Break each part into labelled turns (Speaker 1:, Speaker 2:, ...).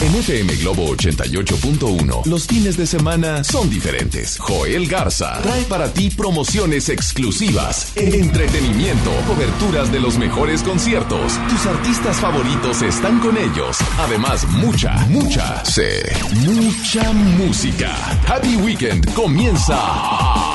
Speaker 1: En FM Globo 88.1, los fines de semana son diferentes. Joel Garza trae para ti promociones exclusivas, entretenimiento, coberturas de los mejores conciertos. Tus artistas favoritos están con ellos. Además, mucha, mucha, sé, mucha música. Happy Weekend comienza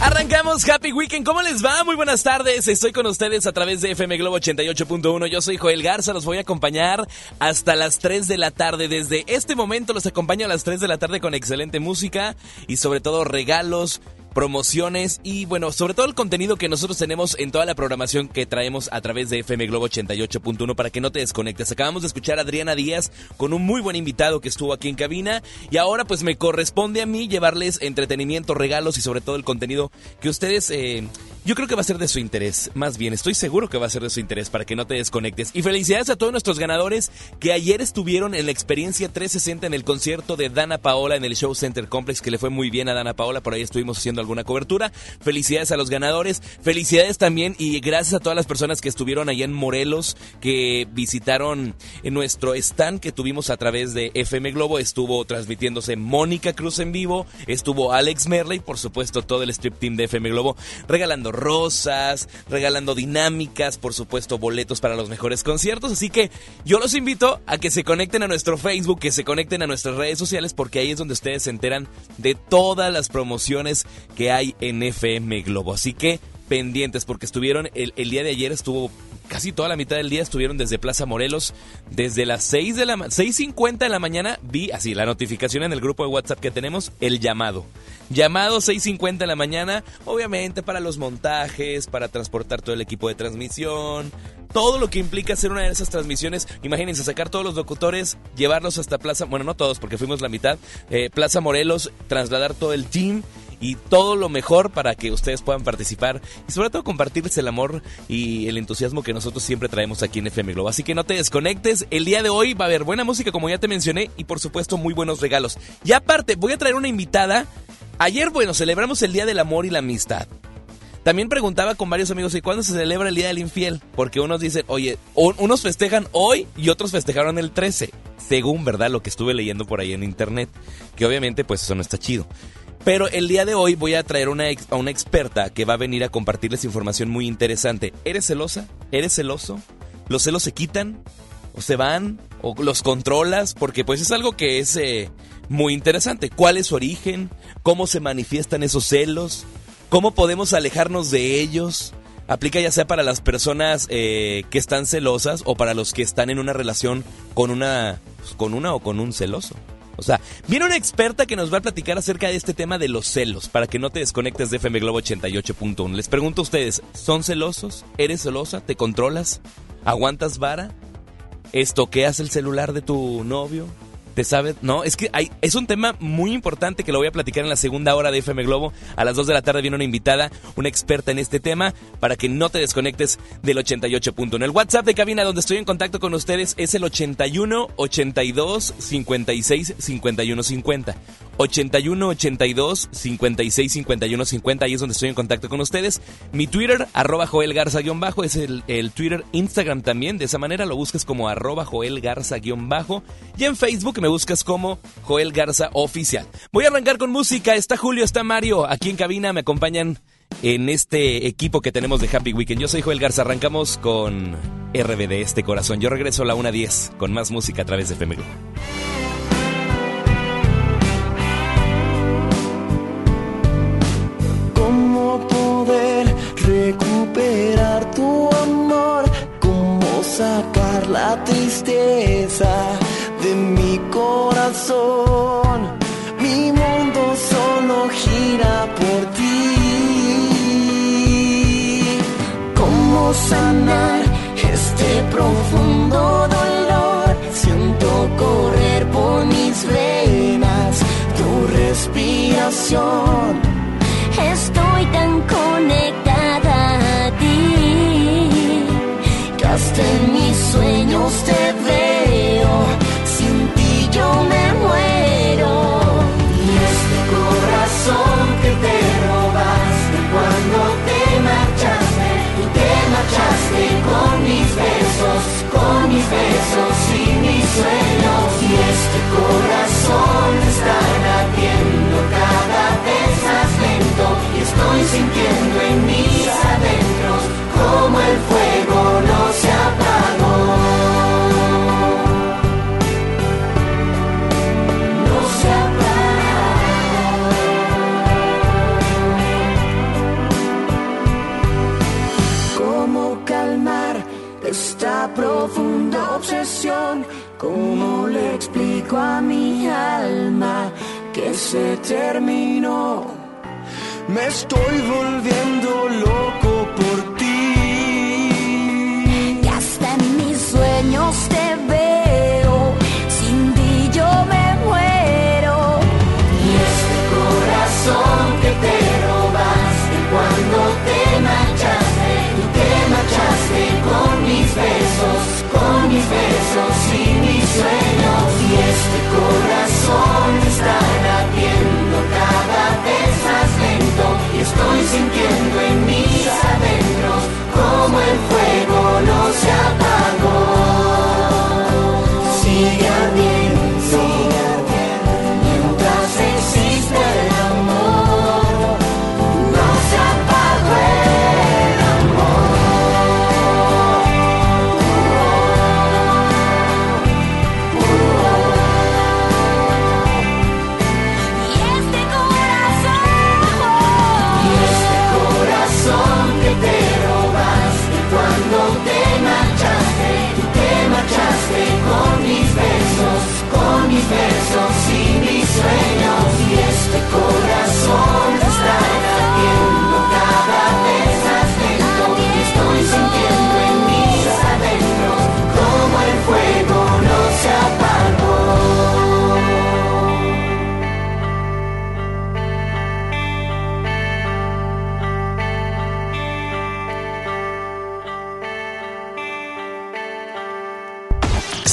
Speaker 2: Arrancamos Happy Weekend. ¿Cómo les va? Muy buenas tardes. Estoy con ustedes a través de FM Globo 88.1. Yo soy Joel Garza. Los voy a acompañar hasta las 3 de la tarde. Desde este momento los acompaño a las 3 de la tarde con excelente música y sobre todo regalos promociones y bueno, sobre todo el contenido que nosotros tenemos en toda la programación que traemos a través de FM Globo 88.1 para que no te desconectes. Acabamos de escuchar a Adriana Díaz con un muy buen invitado que estuvo aquí en cabina y ahora pues me corresponde a mí llevarles entretenimiento, regalos y sobre todo el contenido que ustedes eh, yo creo que va a ser de su interés, más bien, estoy seguro que va a ser de su interés para que no te desconectes. Y felicidades a todos nuestros ganadores que ayer estuvieron en la experiencia 360 en el concierto de Dana Paola en el Show Center Complex, que le fue muy bien a Dana Paola, por ahí estuvimos haciendo alguna cobertura. Felicidades a los ganadores, felicidades también y gracias a todas las personas que estuvieron allá en Morelos, que visitaron en nuestro stand que tuvimos a través de FM Globo, estuvo transmitiéndose Mónica Cruz en vivo, estuvo Alex Merley, por supuesto todo el strip team de FM Globo, regalando rosas, regalando dinámicas, por supuesto boletos para los mejores conciertos. Así que yo los invito a que se conecten a nuestro Facebook, que se conecten a nuestras redes sociales, porque ahí es donde ustedes se enteran de todas las promociones que hay en FM Globo. Así que pendientes, porque estuvieron, el, día de ayer estuvo casi toda la mitad del día estuvieron desde Plaza Morelos. Desde las 6 de la 6.50 de la mañana vi así la notificación en el grupo de WhatsApp que tenemos, el llamado. Llamado 6.50 de la mañana, obviamente para los montajes, para transportar todo el equipo de transmisión, todo lo que implica hacer una de esas transmisiones. Imagínense sacar todos los locutores, llevarlos hasta Plaza, bueno, no todos porque fuimos la mitad, eh, Plaza Morelos, trasladar todo el team y todo lo mejor para que ustedes puedan participar y sobre todo compartirles el amor y el entusiasmo que nosotros siempre traemos aquí en FM Globo. Así que no te desconectes, el día de hoy va a haber buena música como ya te mencioné y por supuesto muy buenos regalos. Y aparte, voy a traer una invitada. Ayer, bueno, celebramos el Día del Amor y la Amistad. También preguntaba con varios amigos, ¿y cuándo se celebra el Día del Infiel? Porque unos dicen, oye, unos festejan hoy y otros festejaron el 13, según, ¿verdad? Lo que estuve leyendo por ahí en internet, que obviamente pues eso no está chido. Pero el día de hoy voy a traer una a una experta que va a venir a compartirles información muy interesante. ¿Eres celosa? ¿Eres celoso? ¿Los celos se quitan? ¿O se van? ¿O los controlas? Porque pues es algo que es eh, muy interesante. ¿Cuál es su origen? ¿Cómo se manifiestan esos celos? ¿Cómo podemos alejarnos de ellos? Aplica ya sea para las personas eh, que están celosas o para los que están en una relación con una, pues, con una o con un celoso. O sea, viene una experta que nos va a platicar acerca de este tema de los celos, para que no te desconectes de FM Globo 88.1. Les pregunto a ustedes, ¿son celosos? ¿Eres celosa? ¿Te controlas? ¿Aguantas vara? ¿Estoqueas el celular de tu novio? ¿Te sabes? No, es que hay, es un tema muy importante que lo voy a platicar en la segunda hora de FM Globo. A las 2 de la tarde viene una invitada, una experta en este tema, para que no te desconectes del 88.1. El WhatsApp de cabina donde estoy en contacto con ustedes es el 81 82 56 51 50. 81 82 56 51 50. Ahí es donde estoy en contacto con ustedes. Mi Twitter, arroba Joel Garza-bajo, es el, Twitter Instagram también. De esa manera lo buscas como arroba Joel Garza-bajo. Y en Facebook me buscas como Joel Garza Oficial. Voy a arrancar con música. Está Julio, está Mario. Aquí en cabina me acompañan en este equipo que tenemos de Happy Weekend. Yo soy Joel Garza. Arrancamos con RBD, este corazón. Yo regreso a la 1.10 con más música a través de FM
Speaker 3: recuperar tu amor, cómo sacar la tristeza de mi corazón. Mi mundo solo gira por ti. ¿Cómo sanar este profundo dolor? Siento correr por mis venas tu respiración.
Speaker 4: Estoy tan conectada a ti
Speaker 3: que hasta en mis sueños te sintiendo en mis adentros como el fuego no se apagó. No se apagó. ¿Cómo calmar esta profunda obsesión? ¿Cómo le explico a mi alma que se terminó? Me estoy volviendo loco por ti.
Speaker 5: Y hasta en mis sueños
Speaker 3: y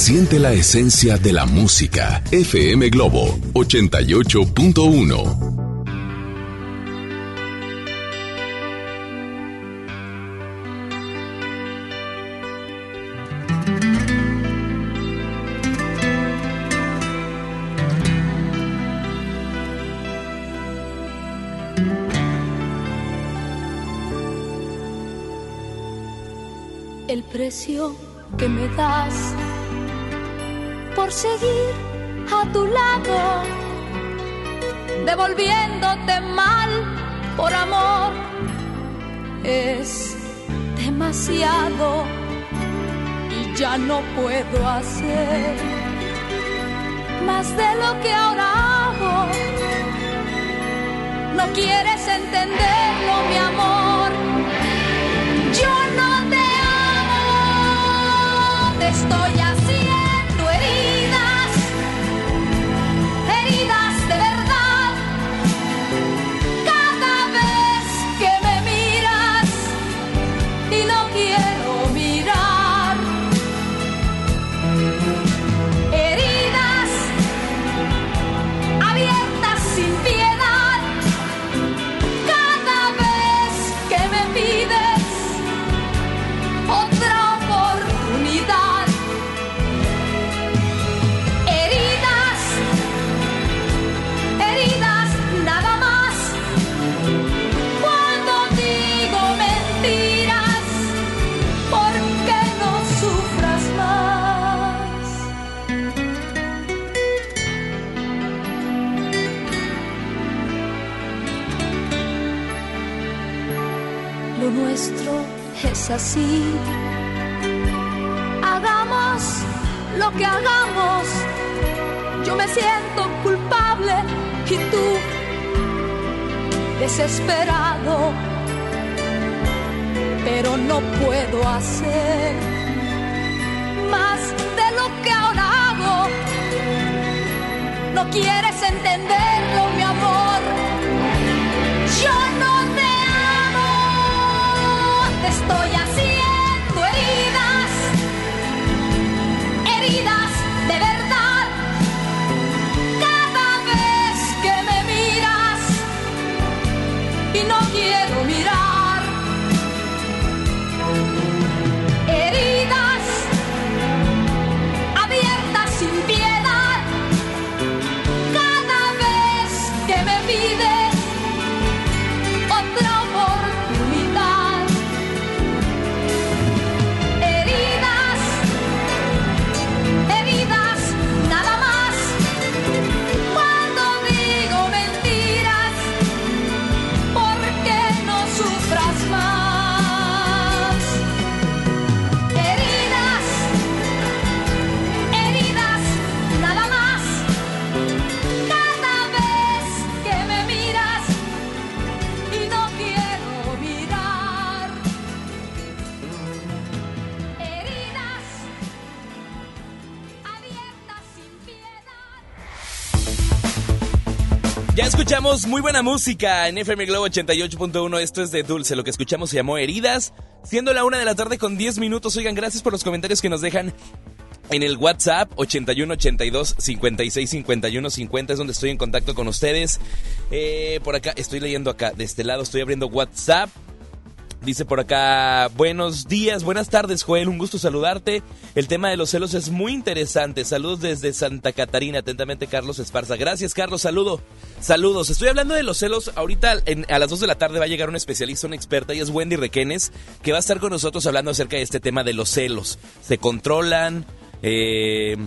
Speaker 1: Siente la esencia de la música. FM Globo 88.1.
Speaker 5: el precio que me das por seguir a tu lado, devolviéndote mal por amor, es demasiado y ya no puedo hacer más de lo que ahora hago. No quieres entenderlo, mi amor. Yo no te amo, te estoy así. Hagamos lo que hagamos, yo me siento culpable y tú desesperado, pero no puedo hacer más de lo que ahora hago. No quieres entenderlo, mi amor.
Speaker 2: Escuchamos muy buena música en FM Globo 88.1. Esto es de Dulce. Lo que escuchamos se llamó Heridas. Siendo la una de la tarde con 10 minutos. Oigan, gracias por los comentarios que nos dejan en el WhatsApp 81 82 56 51 50 es donde estoy en contacto con ustedes. Eh, por acá estoy leyendo acá de este lado, estoy abriendo WhatsApp. Dice por acá, buenos días, buenas tardes Joel, un gusto saludarte. El tema de los celos es muy interesante. Saludos desde Santa Catarina, atentamente Carlos Esparza. Gracias Carlos, saludo. Saludos. Estoy hablando de los celos. Ahorita a las 2 de la tarde va a llegar un especialista, una experta, y es Wendy Requenes, que va a estar con nosotros hablando acerca de este tema de los celos. ¿Se controlan? Eh,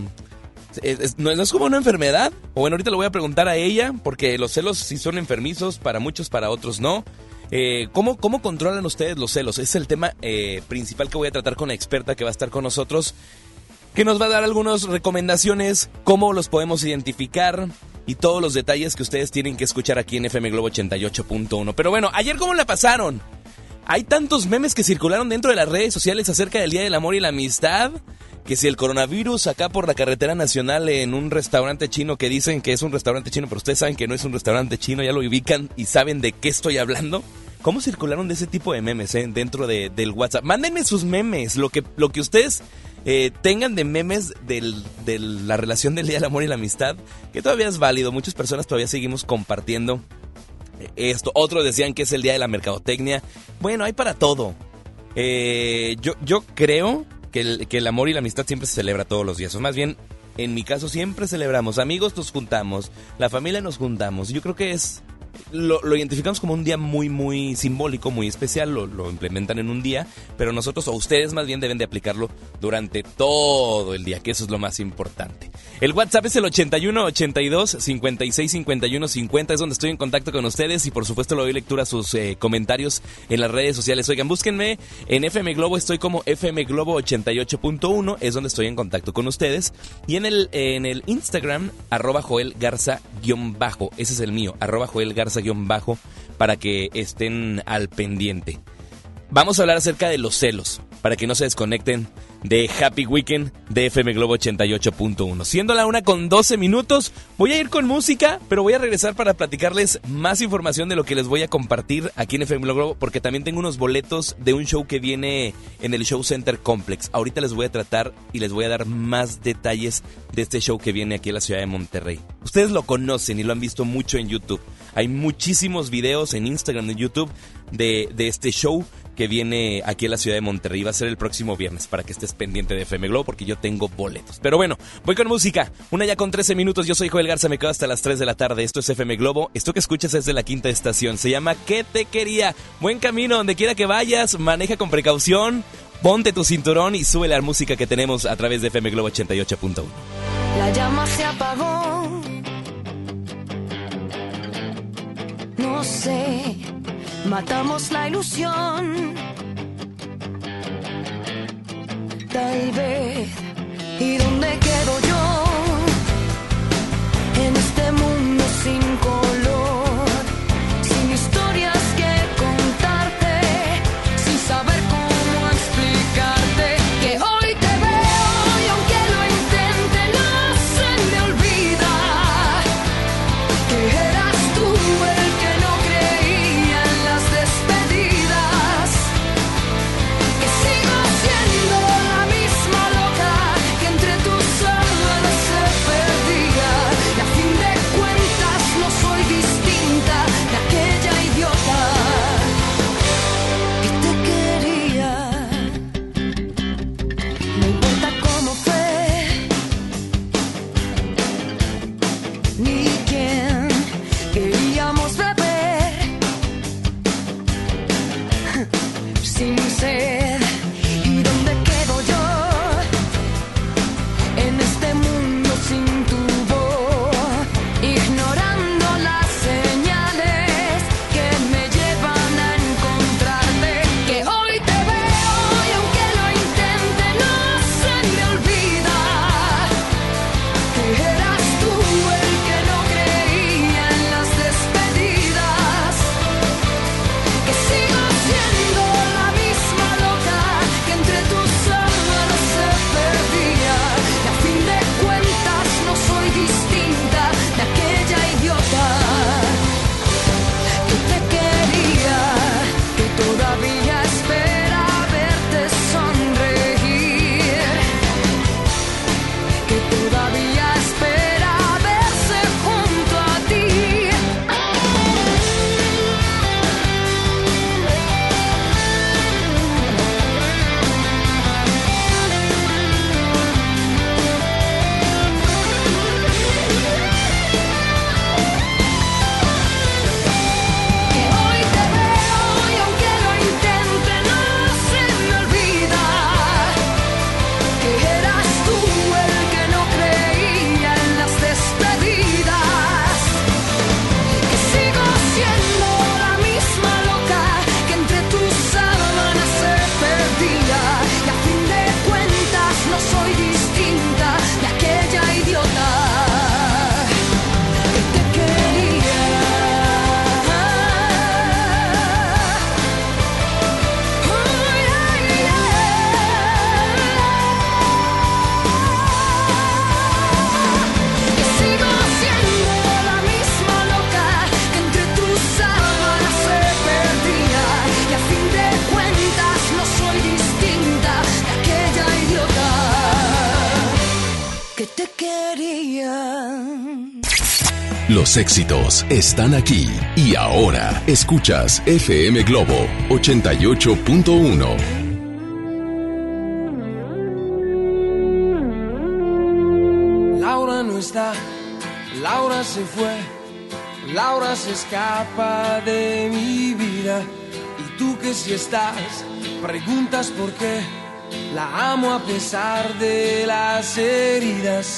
Speaker 2: no, es como una enfermedad. O bueno, ahorita lo voy a preguntar a ella, porque los celos sí son enfermizos, para muchos, para otros no. Eh, ¿cómo, ¿Cómo controlan ustedes los celos? Es el tema eh, principal que voy a tratar con la experta que va a estar con nosotros, que nos va a dar algunas recomendaciones, cómo los podemos identificar y todos los detalles que ustedes tienen que escuchar aquí en FM Globo 88.1. Pero bueno, ayer cómo la pasaron? Hay tantos memes que circularon dentro de las redes sociales acerca del Día del Amor y la Amistad que si el coronavirus acá por la carretera nacional en un restaurante chino que dicen que es un restaurante chino, pero ustedes saben que no es un restaurante chino, ya lo ubican y saben de qué estoy hablando. ¿Cómo circularon de ese tipo de memes eh, dentro de, del WhatsApp? Mándenme sus memes, lo que, lo que ustedes eh, tengan de memes de la relación del Día del Amor y la Amistad, que todavía es válido. Muchas personas todavía seguimos compartiendo esto. Otros decían que es el Día de la Mercadotecnia. Bueno, hay para todo. Eh, yo, yo creo que el, amor y la amistad siempre se celebra todos los días. O más bien, en mi caso siempre celebramos. Amigos nos juntamos, la familia nos juntamos. Yo creo que es lo, identificamos como un día muy, muy simbólico, muy especial, lo, implementan en un día, pero nosotros o ustedes más bien deben de aplicarlo durante todo el día, que eso es lo más importante. El WhatsApp es el 81 82 56 51 50, es donde estoy en contacto con ustedes y por supuesto le doy lectura a sus eh, comentarios en las redes sociales. Oigan, búsquenme en FM Globo, estoy como FM Globo 88.1, es donde estoy en contacto con ustedes. Y en el, en el Instagram, arroba Joel Garza bajo, ese es el mío, arroba Joel Garza bajo para que estén al pendiente. Vamos a hablar acerca de los celos, para que no se desconecten de Happy Weekend de FM Globo 88.1. Siendo la una con 12 minutos, voy a ir con música, pero voy a regresar para platicarles más información de lo que les voy a compartir aquí en FM Globo, porque también tengo unos boletos de un show que viene en el Show Center Complex. Ahorita les voy a tratar y les voy a dar más detalles de este show que viene aquí en la ciudad de Monterrey. Ustedes lo conocen y lo han visto mucho en YouTube. Hay muchísimos videos en Instagram y YouTube de, de este show que viene aquí en la ciudad de Monterrey. Va a ser el próximo viernes para que estés pendiente de FM Globo porque yo tengo boletos. Pero bueno, voy con música. Una ya con 13 minutos. Yo soy Joel Garza, me quedo hasta las 3 de la tarde. Esto es FM Globo. Esto que escuchas es de la quinta estación. Se llama ¿Qué te quería? Buen camino donde quiera que vayas. Maneja con precaución. Ponte tu cinturón y sube la música que tenemos a través de FM Globo 88.1.
Speaker 4: La llama se apagó. No sé matamos la ilusión. Tal vez, ¿y dónde quedo yo? En este mundo sin color.
Speaker 1: Los éxitos están aquí y ahora escuchas FM Globo 88.1.
Speaker 6: Laura no está, Laura se fue, Laura se escapa de mi vida. Y tú que si estás, preguntas por qué. La amo a pesar de las heridas.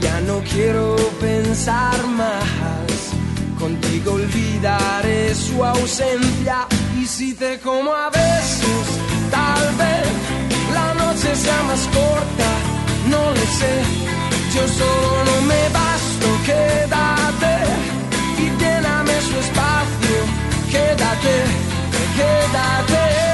Speaker 6: ya no quiero pensar más. Contigo olvidaré su ausencia y si te como a besos, tal vez la noche sea más corta, no lo sé. Yo solo no me basto, quédate y lléname su espacio, quédate, quédate.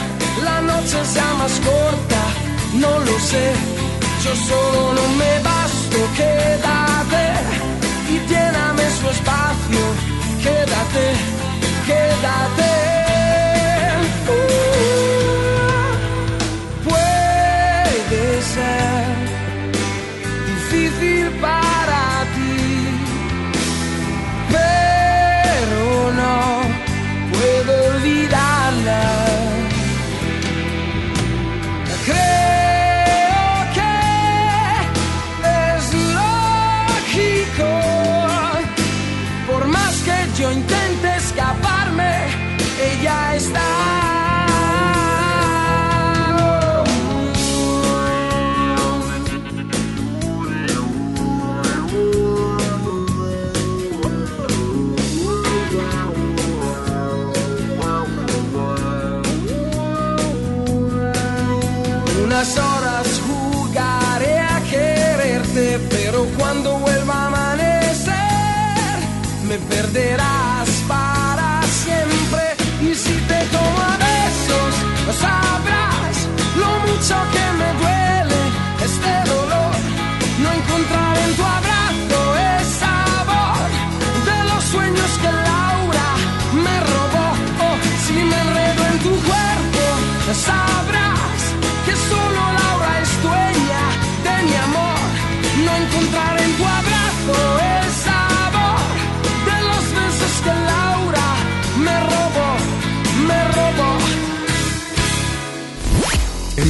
Speaker 6: la noche sea más corta, no lo sé. Yo solo no me basto, quédate y lléname su espacio, quédate, quédate. Uh, puede ser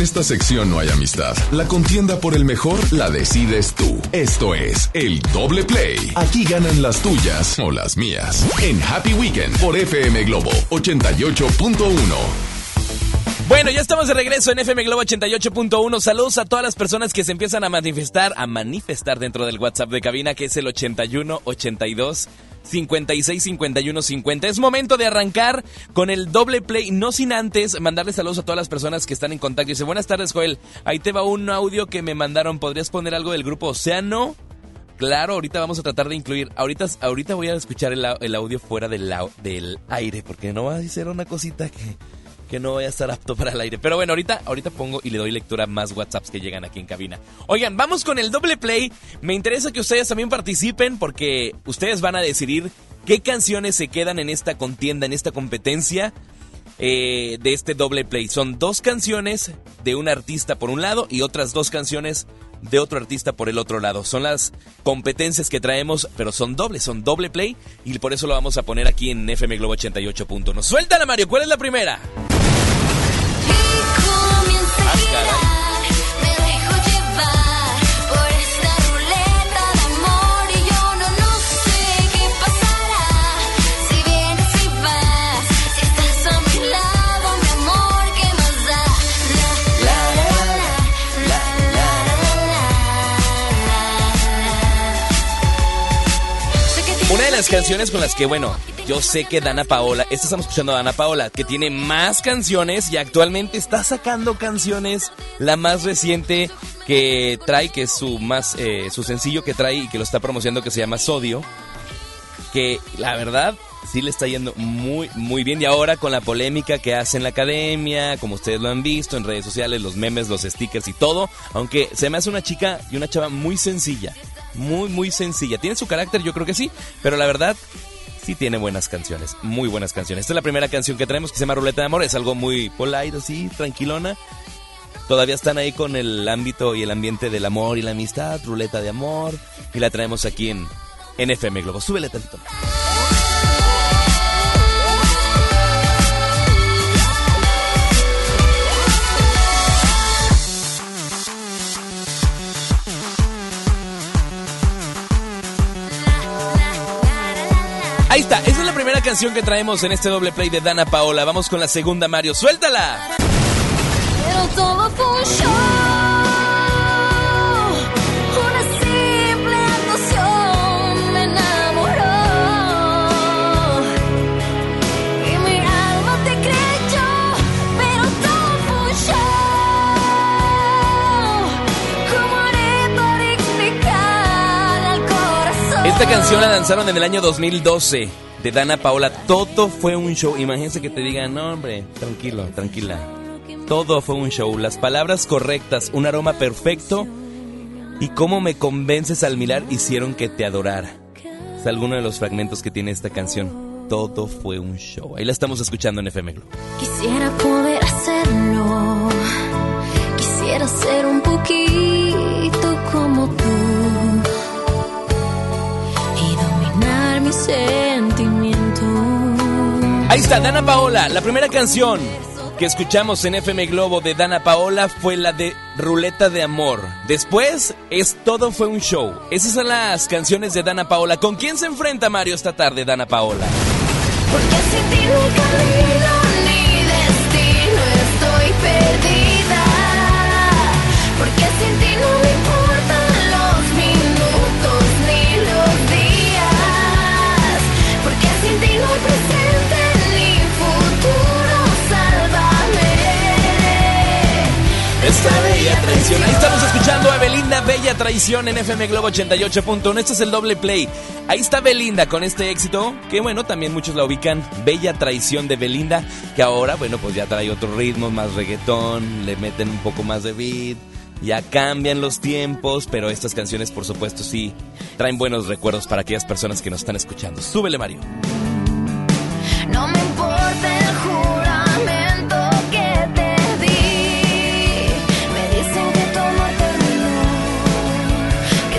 Speaker 6: En
Speaker 1: esta sección no hay amistad. La contienda por el mejor la decides tú. Esto es el doble play. Aquí ganan las tuyas o las mías. En Happy Weekend por FM Globo 88.1.
Speaker 2: Bueno, ya estamos de regreso en FM Globo 88.1. Saludos a todas las personas que se empiezan a manifestar, a manifestar dentro del WhatsApp de cabina, que es el 81 82 56 51 50. Es momento de arrancar con el doble play, no sin antes mandarle saludos a todas las personas que están en contacto. Dice, buenas tardes, Joel. Ahí te va un audio que me mandaron. ¿Podrías poner algo del grupo Océano? Claro, ahorita vamos a tratar de incluir. Ahorita, ahorita voy a escuchar el, el audio fuera del, del aire, porque no va a ser una cosita que, que no voy a estar apto para el aire. Pero bueno, ahorita, ahorita pongo y le doy lectura a más WhatsApps que llegan aquí en cabina. Oigan, vamos con el doble play. Me interesa que ustedes también participen porque ustedes van a decidir qué canciones se quedan en esta contienda, en esta competencia eh, de este doble play. Son dos canciones de un artista por un lado y otras dos canciones de otro artista por el otro lado. Son las competencias que traemos, pero son dobles, son doble play y por eso lo vamos a poner aquí en FM Globo 88.1. Suéltala Mario, ¿cuál es la primera? Las canciones con las que, bueno, yo sé que Dana Paola, esta estamos escuchando a Dana Paola, que tiene más canciones y actualmente está sacando canciones. La más reciente que trae, que es su más, eh, su sencillo que trae y que lo está promocionando, que se llama Sodio. Que la verdad sí le está yendo muy, muy bien. Y ahora con la polémica que hace en la academia, como ustedes lo han visto en redes sociales, los memes, los stickers y todo. Aunque se me hace una chica y una chava muy sencilla. Muy, muy sencilla. ¿Tiene su carácter? Yo creo que sí. Pero la verdad, sí tiene buenas canciones. Muy buenas canciones. Esta es la primera canción que traemos que se llama Ruleta de Amor. Es algo muy polite, así, tranquilona. Todavía están ahí con el ámbito y el ambiente del amor y la amistad. Ruleta de Amor. Y la traemos aquí en, en FM Globo. Súbele tantito. Ahí está, esa es la primera canción que traemos en este doble play de Dana Paola. Vamos con la segunda, Mario. ¡Suéltala!
Speaker 5: Pero show,
Speaker 2: Esta canción la lanzaron en el año 2012 de Dana Paola. Todo fue un show. Imagínense que te digan, no, hombre, tranquilo, tranquila. Todo fue un show. Las palabras correctas, un aroma perfecto y cómo me convences al mirar hicieron que te adorara. Es alguno de los fragmentos que tiene esta canción. Todo fue un show. Ahí la estamos escuchando en FM Globo.
Speaker 5: Quisiera poder hacerlo. Quisiera ser un poquito sentimientos.
Speaker 2: Ahí está, Dana Paola. La primera canción que escuchamos en FM Globo de Dana Paola fue la de Ruleta de Amor. Después es Todo fue un show. Esas son las canciones de Dana Paola. ¿Con quién se enfrenta Mario esta tarde, Dana Paola?
Speaker 5: Porque sin ti no hay camino
Speaker 2: Ahí estamos escuchando a Belinda, Bella Traición en FM Globo 88.1. Este es el doble play. Ahí está Belinda con este éxito, que bueno, también muchos la ubican. Bella Traición de Belinda, que ahora, bueno, pues ya trae otro ritmo, más reggaetón, le meten un poco más de beat. Ya cambian los tiempos, pero estas canciones, por supuesto, sí traen buenos recuerdos para aquellas personas que nos están escuchando. Súbele, Mario.
Speaker 5: No me importa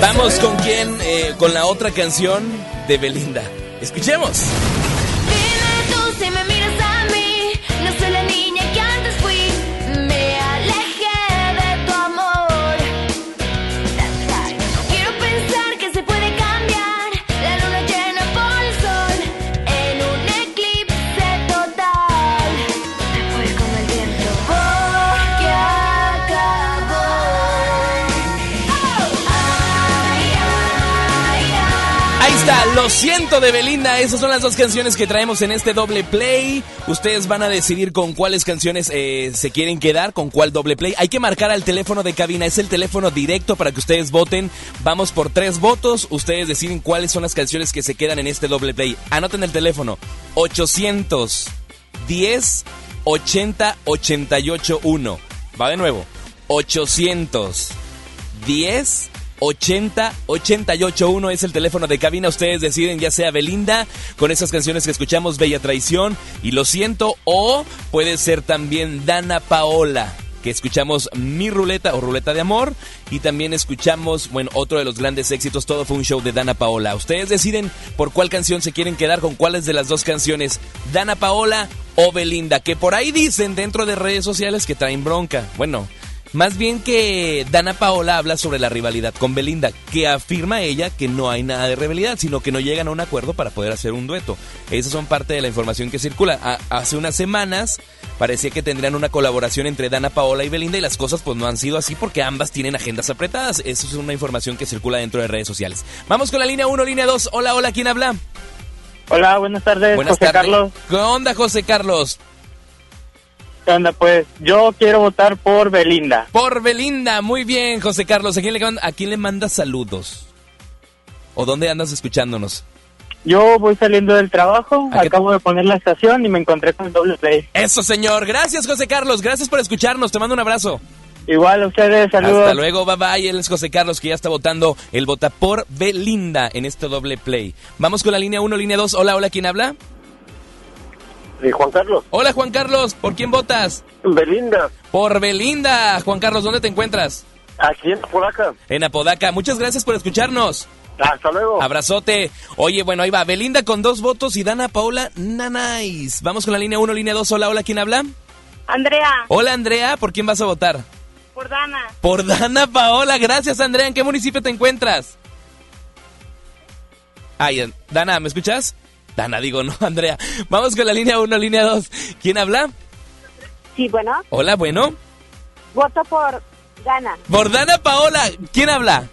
Speaker 2: Vamos con quién, Eh, con la otra canción de Belinda. Escuchemos. Lo siento de Belinda. Esas son las dos canciones que traemos en este doble play. Ustedes van a decidir con cuáles canciones eh, se quieren quedar, con cuál doble play. Hay que marcar al teléfono de cabina. Es el teléfono directo para que ustedes voten. Vamos por tres votos. Ustedes deciden cuáles son las canciones que se quedan en este doble play. Anoten el teléfono. 810 80 88 1. Va de nuevo. 810 80 88 1 es el teléfono de cabina. Ustedes deciden ya sea Belinda con esas canciones que escuchamos, Bella Traición y Lo siento, o puede ser también Dana Paola. Que escuchamos Mi Ruleta o Ruleta de Amor. Y también escuchamos, bueno, otro de los grandes éxitos. Todo fue un show de Dana Paola. Ustedes deciden por cuál canción se quieren quedar, con cuáles de las dos canciones. Dana Paola o Belinda. Que por ahí dicen dentro de redes sociales que traen bronca. Bueno, Más bien que Dana Paola habla sobre la rivalidad con Belinda, que afirma ella que no hay nada de rivalidad, sino que no llegan a un acuerdo para poder hacer un dueto. Esas son parte de la información que circula. A- hace unas semanas parecía que tendrían una colaboración entre Dana Paola y Belinda y las cosas pues no han sido así porque ambas tienen agendas apretadas. Eso es una información que circula dentro de redes sociales. Vamos con la línea 1, línea 2. Hola, hola, ¿quién habla?
Speaker 7: Hola, buenas tardes,
Speaker 2: Buenas
Speaker 7: José
Speaker 2: tardes.
Speaker 7: Carlos.
Speaker 2: ¿Qué onda, José Carlos?
Speaker 7: ¿Qué onda? Pues yo quiero votar por Belinda.
Speaker 2: Por Belinda, muy bien, José Carlos. ¿A quién le, manda- a quién le manda saludos? ¿O dónde andas escuchándonos?
Speaker 7: Yo voy saliendo del trabajo,
Speaker 2: ¿A qué-
Speaker 7: acabo de poner la estación y me encontré con el doble play.
Speaker 2: Eso, señor. Gracias, José Carlos. Gracias por escucharnos. Te mando un abrazo.
Speaker 7: Igual a ustedes, saludos.
Speaker 2: Hasta luego, bye bye. Él es José Carlos que ya está votando. Él vota por Belinda en este doble play. Vamos con la línea 1, línea 2. Hola, hola, ¿quién habla?
Speaker 8: Juan Carlos,
Speaker 2: Hola, Juan Carlos. ¿Por quién votas?
Speaker 8: Belinda,
Speaker 2: Por Belinda. Juan Carlos, ¿dónde te encuentras?
Speaker 8: aquí en Polaca.
Speaker 2: En Apodaca. Muchas gracias por escucharnos.
Speaker 8: Hasta luego.
Speaker 2: Abrazote. Oye, bueno, ahí va. Belinda con dos votos y Dana Paula Nanais. Vamos con la línea 1, línea 2. Hola, hola, ¿quién habla?
Speaker 9: Andrea,
Speaker 2: Hola, Andrea. ¿Por quién vas a votar?
Speaker 9: por Dana,
Speaker 2: Por Dana Paola. Gracias, Andrea. ¿En qué municipio te encuentras? Ay, Dana, ¿me escuchas? Dana, digo, no, Andrea. Vamos con la línea 1, línea 2. ¿Quién habla?
Speaker 9: sí, bueno,
Speaker 2: Hola, bueno.
Speaker 9: voto por Dana,
Speaker 2: Por Dana Paola. ¿Quién habla?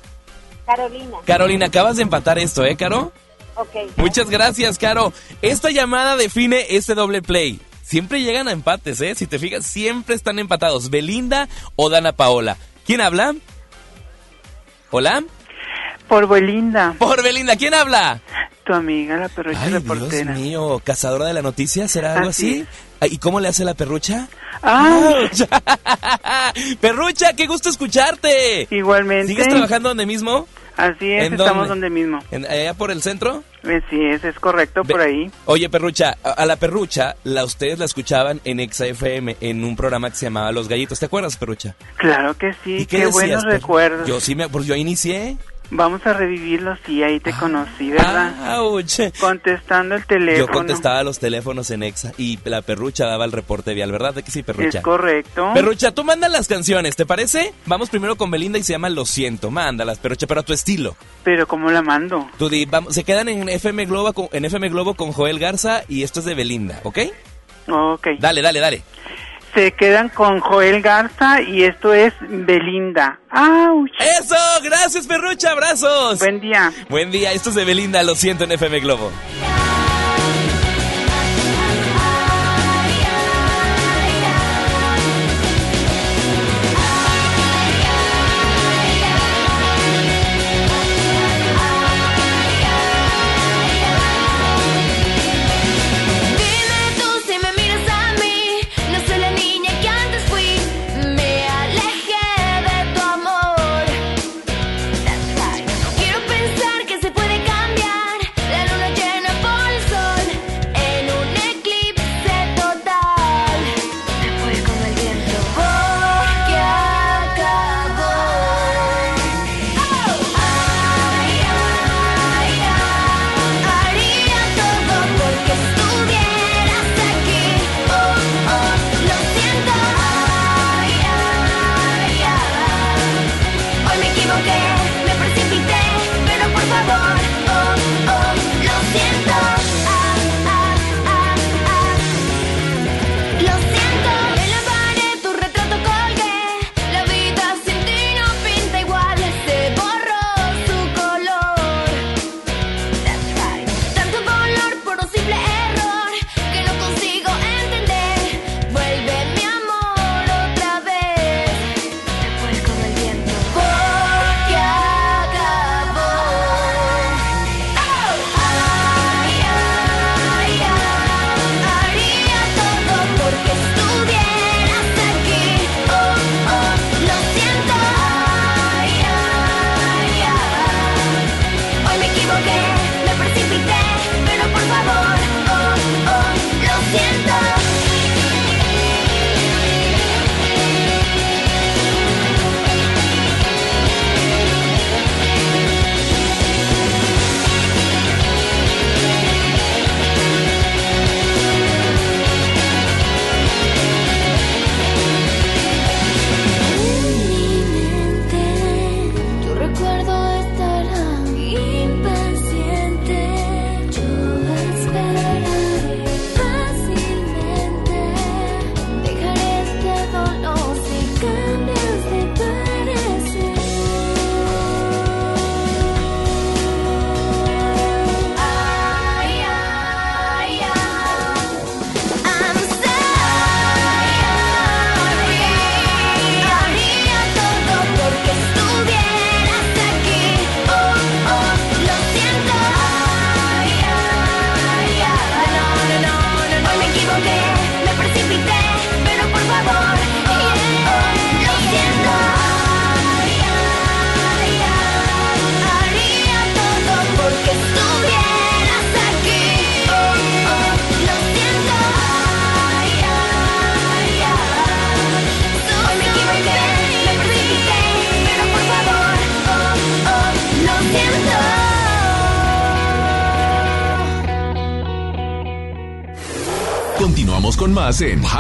Speaker 9: Carolina,
Speaker 2: Carolina, acabas de empatar esto, ¿eh, Caro?
Speaker 9: ok.
Speaker 2: Muchas gracias, Caro. Esta llamada define este doble play. Siempre llegan a empates, ¿eh? Si te fijas, siempre están empatados. Belinda o Dana Paola. ¿Quién habla? ¿Hola?
Speaker 10: Por Belinda,
Speaker 2: Por Belinda, ¿quién habla?
Speaker 10: Tu amiga, la perrucha
Speaker 2: Ay, Dios
Speaker 10: reportera.
Speaker 2: mío, cazadora de la noticia, ¿será algo
Speaker 10: Así
Speaker 2: así? Ay, ¿Y cómo le hace la perrucha?
Speaker 10: ¡Ah!
Speaker 2: perrucha, qué gusto escucharte.
Speaker 10: Igualmente.
Speaker 2: ¿Sigues trabajando donde mismo?
Speaker 10: Así es,
Speaker 2: ¿En
Speaker 10: estamos
Speaker 2: dónde?
Speaker 10: donde mismo.
Speaker 2: ¿En- ¿Allá por el centro?
Speaker 10: Eh, Sí, es, es correcto, por ahí.
Speaker 2: Oye, Perrucha, a, a la Perrucha, la ustedes la escuchaban en Exa FM en un programa que se llamaba Los Gallitos. ¿Te acuerdas, Perrucha?
Speaker 10: Claro que sí,
Speaker 2: ¿Y
Speaker 10: qué,
Speaker 2: decías,
Speaker 10: buenos recuerdos.
Speaker 2: Yo sí me, pues yo inicié.
Speaker 10: Vamos a revivirlo, sí, ahí te conocí, ¿verdad?
Speaker 2: Ouch.
Speaker 10: Contestando el teléfono.
Speaker 2: Yo contestaba los teléfonos en Exa y la Perrucha daba el reporte vial, ¿verdad? ¿De que sí, Perrucha?
Speaker 10: Es correcto.
Speaker 2: Perrucha, tú mandas las canciones, ¿te parece? Vamos primero con Belinda y se llama Lo siento. Mándalas, Perrucha, pero a tu estilo.
Speaker 10: Pero ¿cómo la mando?
Speaker 2: Tú di, vamos, se quedan en FM Globo con, en FM Globo con Joel Garza y esto es de Belinda, ¿ok?
Speaker 10: Ok.
Speaker 2: Dale, dale, dale.
Speaker 10: Se quedan con Joel Garza y esto es Belinda. ¡Auch!
Speaker 2: ¡Eso! ¡Gracias, Perrucha! ¡Abrazos!
Speaker 10: Buen día.
Speaker 2: Buen día, esto es de Belinda, lo siento en FM Globo.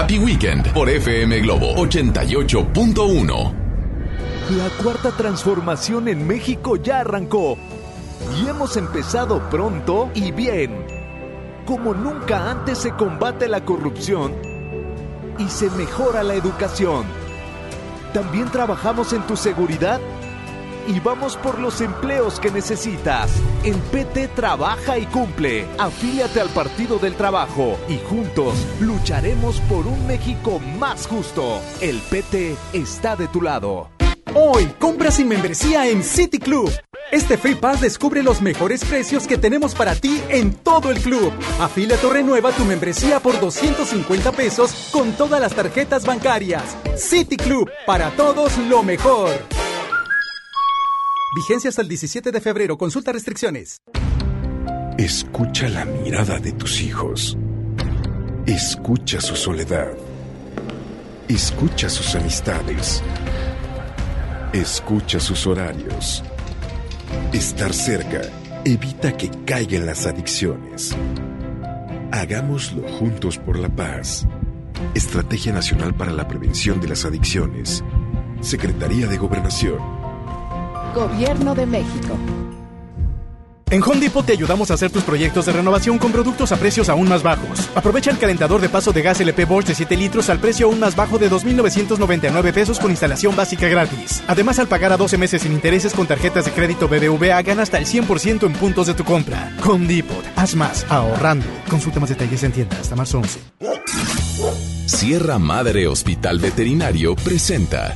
Speaker 1: Happy Weekend por FM Globo 88.1.
Speaker 11: La cuarta transformación en México ya arrancó y hemos empezado pronto y bien. Como nunca antes se combate la corrupción y se mejora la educación. También trabajamos en tu seguridad y vamos por los empleos que necesitas. El PT trabaja y cumple. Afíliate al Partido del Trabajo y juntos lucharemos por un México más justo. El PT está de tu lado.
Speaker 12: Hoy, compra sin membresía en City Club. Este Free Pass descubre los mejores precios que tenemos para ti en todo el club. Afíliate o renueva tu membresía por 250 pesos con todas las tarjetas bancarias. City Club, para todos lo mejor. Vigencia hasta el 17 de febrero. Consulta restricciones.
Speaker 13: Escucha la mirada de tus hijos. Escucha su soledad. Escucha sus amistades. Escucha sus horarios. Estar cerca evita que caigan las adicciones. Hagámoslo juntos por la paz. Estrategia Nacional para la Prevención de las Adicciones. Secretaría de Gobernación.
Speaker 14: Gobierno de México.
Speaker 15: En Home Depot te ayudamos a hacer tus proyectos de renovación con productos a precios aún más bajos. Aprovecha el calentador de paso de gas LP Bosch de 7 litros al precio aún más bajo de 2.999 pesos con instalación básica gratis. Además, al pagar a 12 meses sin intereses con tarjetas de crédito BBVA, gana hasta el 100% en puntos de tu compra. Home Depot. Haz más ahorrando. Consulta más detalles en tienda hasta marzo 11.
Speaker 1: Sierra Madre Hospital Veterinario presenta.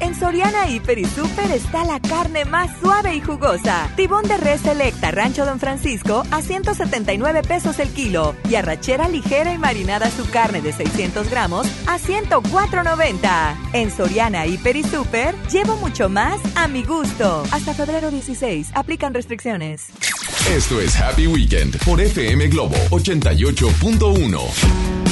Speaker 16: En Soriana Hiper y Super está la carne más suave y jugosa. Tibón de res selecta Rancho Don Francisco a 179 pesos el kilo. Y arrachera ligera y marinada su carne de 600 gramos a 104.90. En Soriana Hiper y Super llevo mucho más a mi gusto. Hasta febrero 16. Aplican restricciones.
Speaker 1: Esto es Happy Weekend por FM Globo 88.1.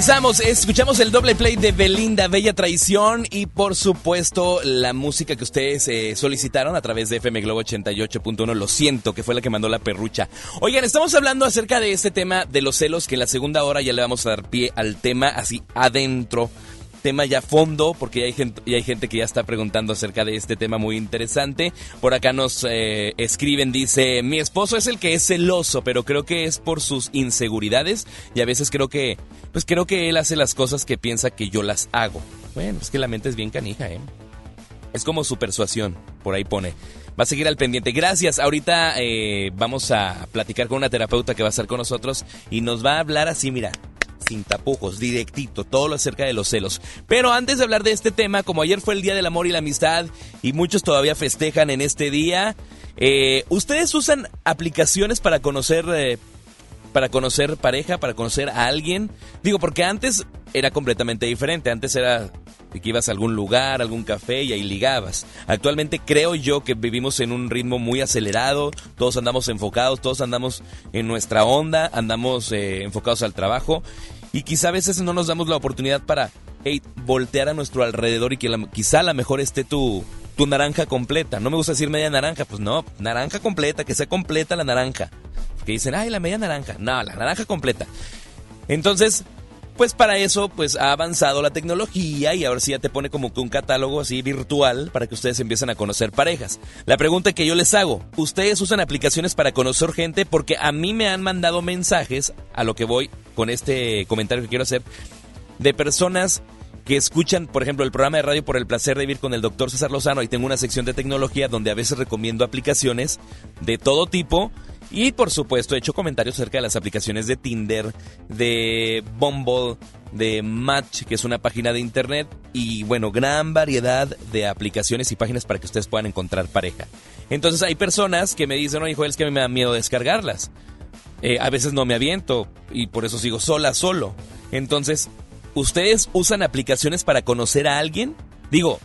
Speaker 2: Regresamos. Escuchamos el doble play de Belinda, Bella Traición y por supuesto la música que ustedes eh, solicitaron a través de FM Globo 88.1. Lo siento, que fue la que mandó la perrucha. Oigan, estamos hablando acerca de este tema de los celos, que en la segunda hora ya le vamos a dar pie al tema así adentro tema ya fondo, porque ya hay, gente, ya hay gente que ya está preguntando acerca de este tema muy interesante. Por acá nos eh, escriben, dice, mi esposo es el que es celoso, pero creo que es por sus inseguridades y a veces creo que, pues creo que él hace las cosas que piensa que yo las hago. Bueno, es que la mente es bien canija, ¿eh? Es como su persuasión, por ahí pone. Va a seguir al pendiente. Gracias. Ahorita eh, vamos a platicar con una terapeuta que va a estar con nosotros y nos va a hablar así, mira, sin tapujos, directito, todo lo acerca de los celos. Pero antes de hablar de este tema, como ayer fue el Día del Amor y la Amistad y muchos todavía festejan en este día, eh, ¿ustedes usan aplicaciones para conocer... eh, para conocer pareja, para conocer a alguien. Digo, porque antes era completamente diferente. Antes era que ibas a algún lugar, algún café y ahí ligabas. Actualmente creo yo que vivimos en un ritmo muy acelerado, todos andamos enfocados, todos andamos en nuestra onda, andamos eh, enfocados al trabajo y quizá a veces no nos damos la oportunidad para voltear a nuestro alrededor y que quizá a lo mejor esté tu, tu naranja completa. No me gusta decir media naranja, pues no, naranja completa, que sea completa la naranja. Que dicen, ay, la media naranja. No, la naranja completa. Entonces, pues para eso, pues ha avanzado la tecnología y ahora sí ya te pone como que un catálogo así virtual para que ustedes empiecen a conocer parejas. La pregunta que yo les hago, ¿ustedes usan aplicaciones para conocer gente? Porque a mí me han mandado mensajes, a lo que voy con este comentario que quiero hacer, de personas que escuchan, por ejemplo, el programa de radio por el placer de vivir con el doctor César Lozano. Ahí tengo una sección de tecnología donde a veces recomiendo aplicaciones de todo tipo. Y por supuesto he hecho comentarios acerca de las aplicaciones de Tinder, de Bumble, de Match, que es una página de internet. Y bueno, gran variedad de aplicaciones y páginas para que ustedes puedan encontrar pareja. Entonces hay personas que me dicen, oye, Joel, es que me da miedo descargarlas. Eh, a veces no me aviento y por eso sigo sola, solo. Entonces, ¿ustedes usan aplicaciones para conocer a alguien? Digo,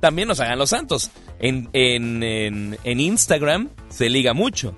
Speaker 2: también nos hagan los santos. En, en, en Instagram se liga mucho.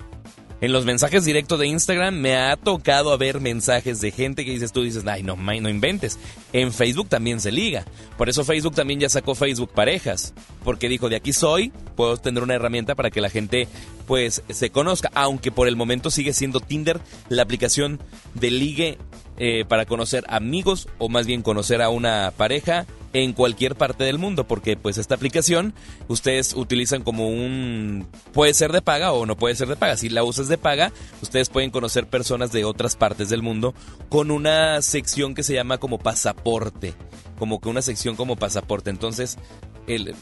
Speaker 2: En los mensajes directos de Instagram me ha tocado ver mensajes de gente que dices tú dices, ay, no, no inventes. En Facebook también se liga. Por eso Facebook también ya sacó Facebook Parejas. Porque dijo, de aquí soy, puedo tener una herramienta para que la gente pues se conozca. Aunque por el momento sigue siendo Tinder la aplicación de ligue eh, para conocer amigos o más bien conocer a una pareja en cualquier parte del mundo porque pues esta aplicación ustedes utilizan como un puede ser de paga o no puede ser de paga. Si la usas de paga ustedes pueden conocer personas de otras partes del mundo con una sección que se llama como pasaporte como que una sección como pasaporte. Entonces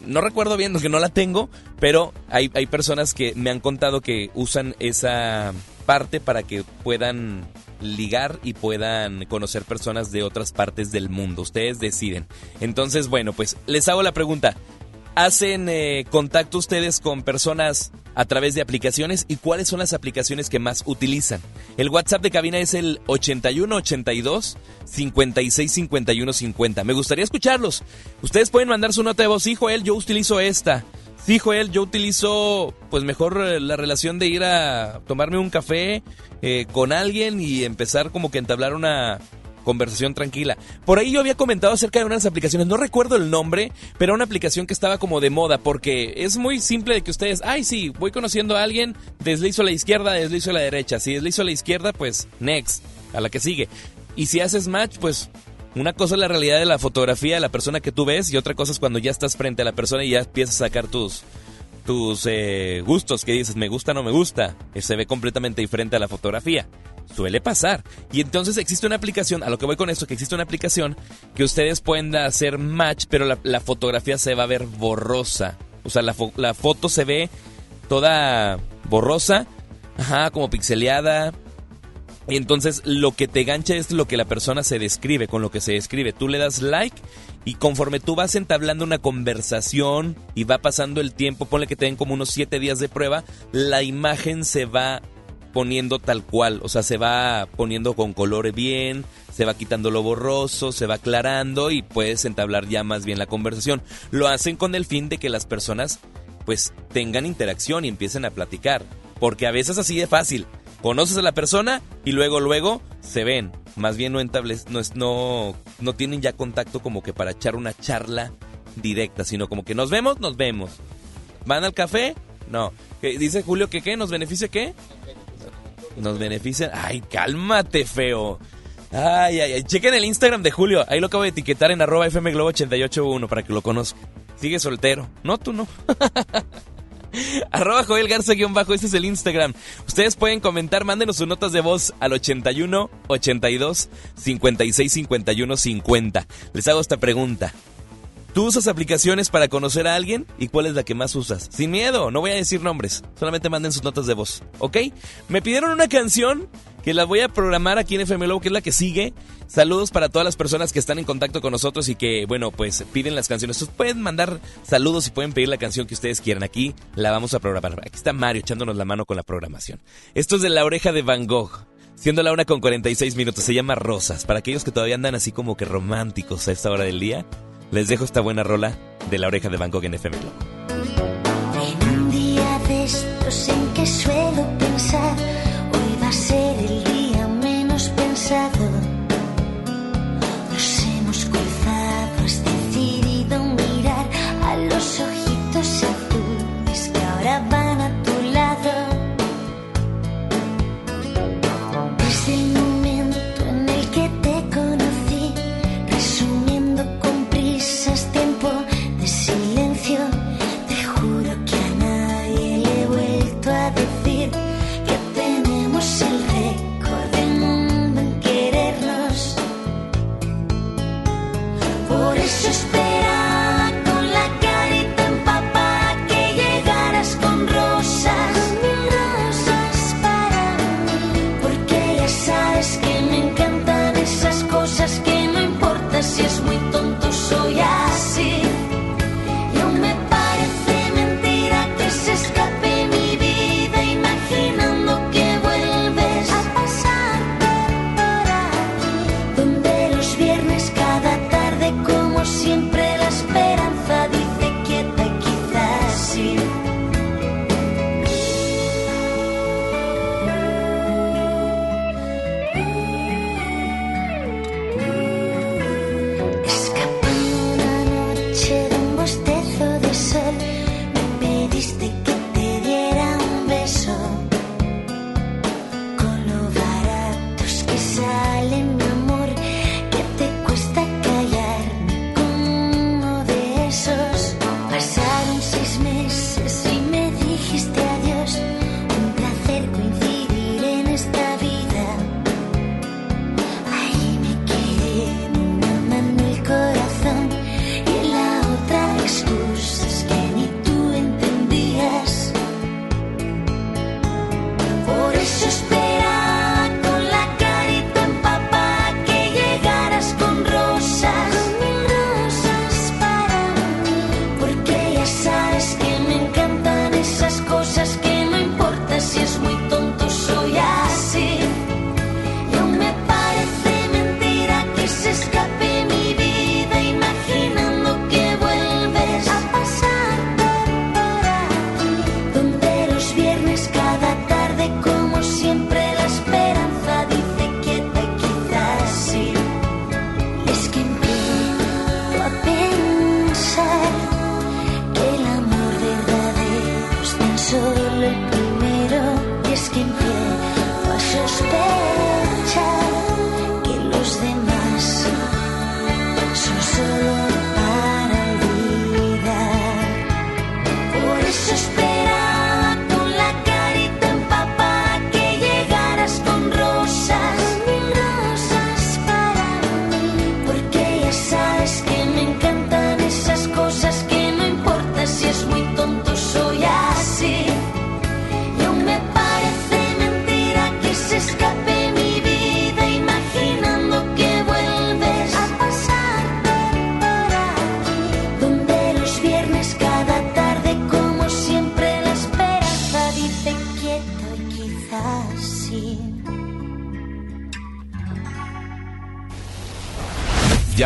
Speaker 2: no recuerdo bien porque no la tengo pero hay, hay personas que me han contado que usan esa parte para que puedan ligar y puedan conocer personas de otras partes del mundo. Ustedes deciden. Entonces, bueno, pues les hago la pregunta. ¿Hacen eh, contacto ustedes con personas a través de aplicaciones y cuáles son las aplicaciones que más utilizan? El WhatsApp de cabina es el 8182 565150. 50. Me gustaría escucharlos. Ustedes pueden mandar su nota de voz. Sí, Joel, yo utilizo esta. Sí, Joel, yo utilizo pues mejor eh, la relación de ir a tomarme un café eh, con alguien y empezar como que entablar una conversación tranquila. Por ahí yo había comentado acerca de unas aplicaciones, no recuerdo el nombre, pero era una aplicación que estaba como de moda porque es muy simple de que ustedes, ay sí, voy conociendo a alguien, deslizo a la izquierda, deslizo a la derecha. Si deslizo a la izquierda, pues next, a la que sigue. Y si haces match, pues una cosa es la realidad de la fotografía de la persona que tú ves y otra cosa es cuando ya estás frente a la persona y ya empiezas a sacar tus tus eh, gustos que dices me gusta no me gusta se ve completamente diferente a la fotografía suele pasar. Y entonces existe una aplicación a lo que voy con esto que existe una aplicación que ustedes pueden hacer match pero la, fotografía se va a ver borrosa. O sea la foto se ve toda borrosa ajá como pixeleada. Y entonces lo que te gancha es lo que la persona se describe, con lo que se describe. Tú le das like y conforme tú vas entablando una conversación y va pasando el tiempo, ponle que te den como unos 7 días de prueba, la imagen se va poniendo tal cual, o sea, se va poniendo con color bien, se va quitando lo borroso, se va aclarando y puedes entablar ya más bien la conversación. Lo hacen con el fin de que las personas pues tengan interacción y empiecen a platicar, porque a veces así de fácil Conoces a la persona y luego, luego se ven. Más bien no, entables, no, es, no, no tienen ya contacto como que para echar una charla directa, sino como que nos vemos, nos vemos. ¿Van al café? No. ¿Qué- Dice Julio que qué, ¿nos beneficia qué? Nos benefician. Ay, cálmate, feo. Ay, ay, ay. Chequen el Instagram de Julio. Ahí lo acabo de etiquetar en arroba fmglobo 881 para que lo conozca. Sigue soltero. No, tú no. Arroba Joel Garza guion bajo, ese es el Instagram. Ustedes pueden comentar, mándenos sus notas de voz al 81 82 56 51 50. Les hago esta pregunta. ¿Tú usas aplicaciones para conocer a alguien? ¿Y cuál es la que más usas? Sin miedo, no voy a decir nombres, solamente manden sus notas de voz, ¿ok? Me pidieron una canción que la voy a programar aquí en FM que es la que sigue. Saludos para todas las personas que están en contacto con nosotros y que, bueno, pues piden las canciones. Ustedes pueden mandar saludos y pueden pedir la canción que ustedes quieran. Aquí la vamos a programar. Aquí está Mario echándonos la mano con la programación. Esto es de La Oreja de Van Gogh. Siendo la una con 46 minutos, se llama Rosas. Para aquellos que todavía andan así como que románticos a esta hora del día, les dejo esta buena rola de La Oreja de Van Gogh en FM Globo.
Speaker 4: Un día de estos en que suelo pensar, hoy va a ser el día menos pensado. Por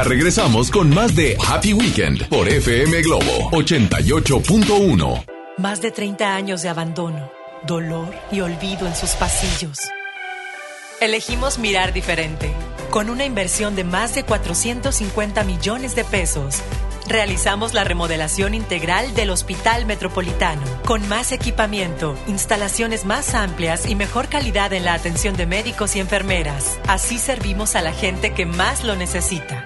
Speaker 1: Regresamos con más de Happy Weekend por FM Globo 88.1.
Speaker 17: Más de 30 años de abandono, dolor y olvido en sus pasillos. Elegimos mirar diferente, con una inversión de más de 450 millones de pesos. Realizamos la remodelación integral del Hospital Metropolitano, con más equipamiento, instalaciones más amplias y mejor calidad en la atención de médicos y enfermeras. Así servimos a la gente que más lo necesita.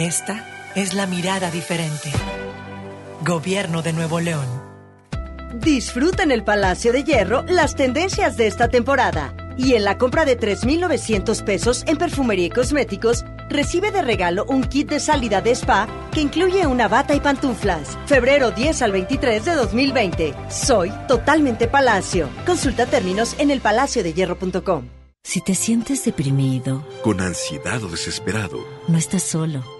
Speaker 17: Esta es la mirada diferente. Gobierno de Nuevo León.
Speaker 18: Disfruta en el Palacio de Hierro las tendencias de esta temporada. Y en la compra de 3,900 pesos en perfumería y cosméticos, recibe de regalo un kit de salida de spa que incluye una bata y pantuflas. Febrero 10 al 23 de 2020. Soy totalmente Palacio. Consulta términos en elpalaciodehierro.com.
Speaker 19: Si te sientes deprimido,
Speaker 13: Con ansiedad o desesperado,
Speaker 19: no estás solo.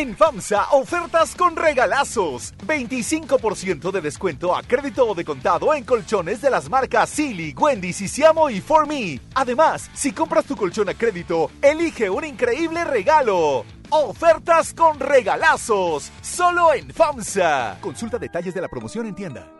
Speaker 11: En FAMSA, ofertas con regalazos. 25% de descuento a crédito o de contado en colchones de las marcas Silly, Wendy, Sisiamo y For Me. Además, si compras tu colchón a crédito, elige un increíble regalo. Ofertas con regalazos. Solo en FAMSA. Consulta detalles de la promoción en tienda.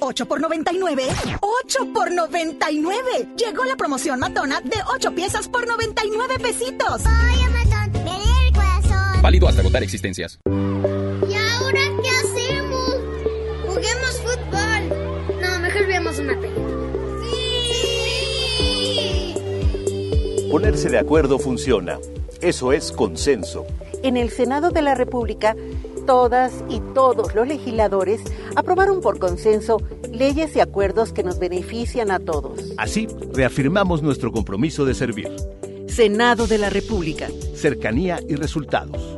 Speaker 20: 8 por 99. 8 por 99. Llegó la promoción matona de 8 piezas por 99 pesitos.
Speaker 4: Ay, Amazon, me lee el corazón.
Speaker 21: Válido hasta agotar existencias.
Speaker 4: ¿Y ahora qué hacemos? Juguemos fútbol. No, mejor veamos una película. ¡Sí!
Speaker 22: Ponerse de acuerdo funciona. Eso es consenso.
Speaker 23: En el Senado de la República, todas y todos los legisladores aprobaron por consenso leyes y acuerdos que nos benefician a todos.
Speaker 22: Así, reafirmamos nuestro compromiso de servir.
Speaker 18: Senado de la República.
Speaker 22: Cercanía y resultados.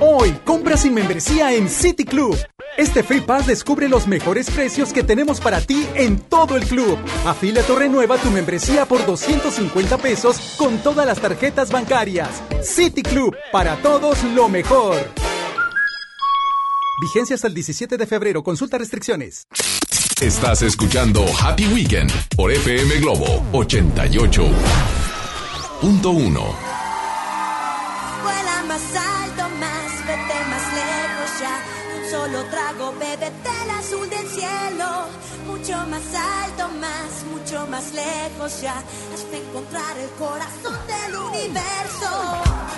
Speaker 12: Hoy, compra sin membresía en City Club. Este Free Pass descubre los mejores precios que tenemos para ti en todo el club. Afíliate o renueva tu membresía por 250 pesos con todas las tarjetas bancarias. City Club, para todos lo mejor. Vigencia hasta el 17 de febrero. Consulta restricciones.
Speaker 1: Estás escuchando Happy Weekend por FM Globo 88.1.
Speaker 4: bébete el azul del cielo. Mucho más alto, más, mucho más lejos ya. Hasta encontrar el corazón del universo.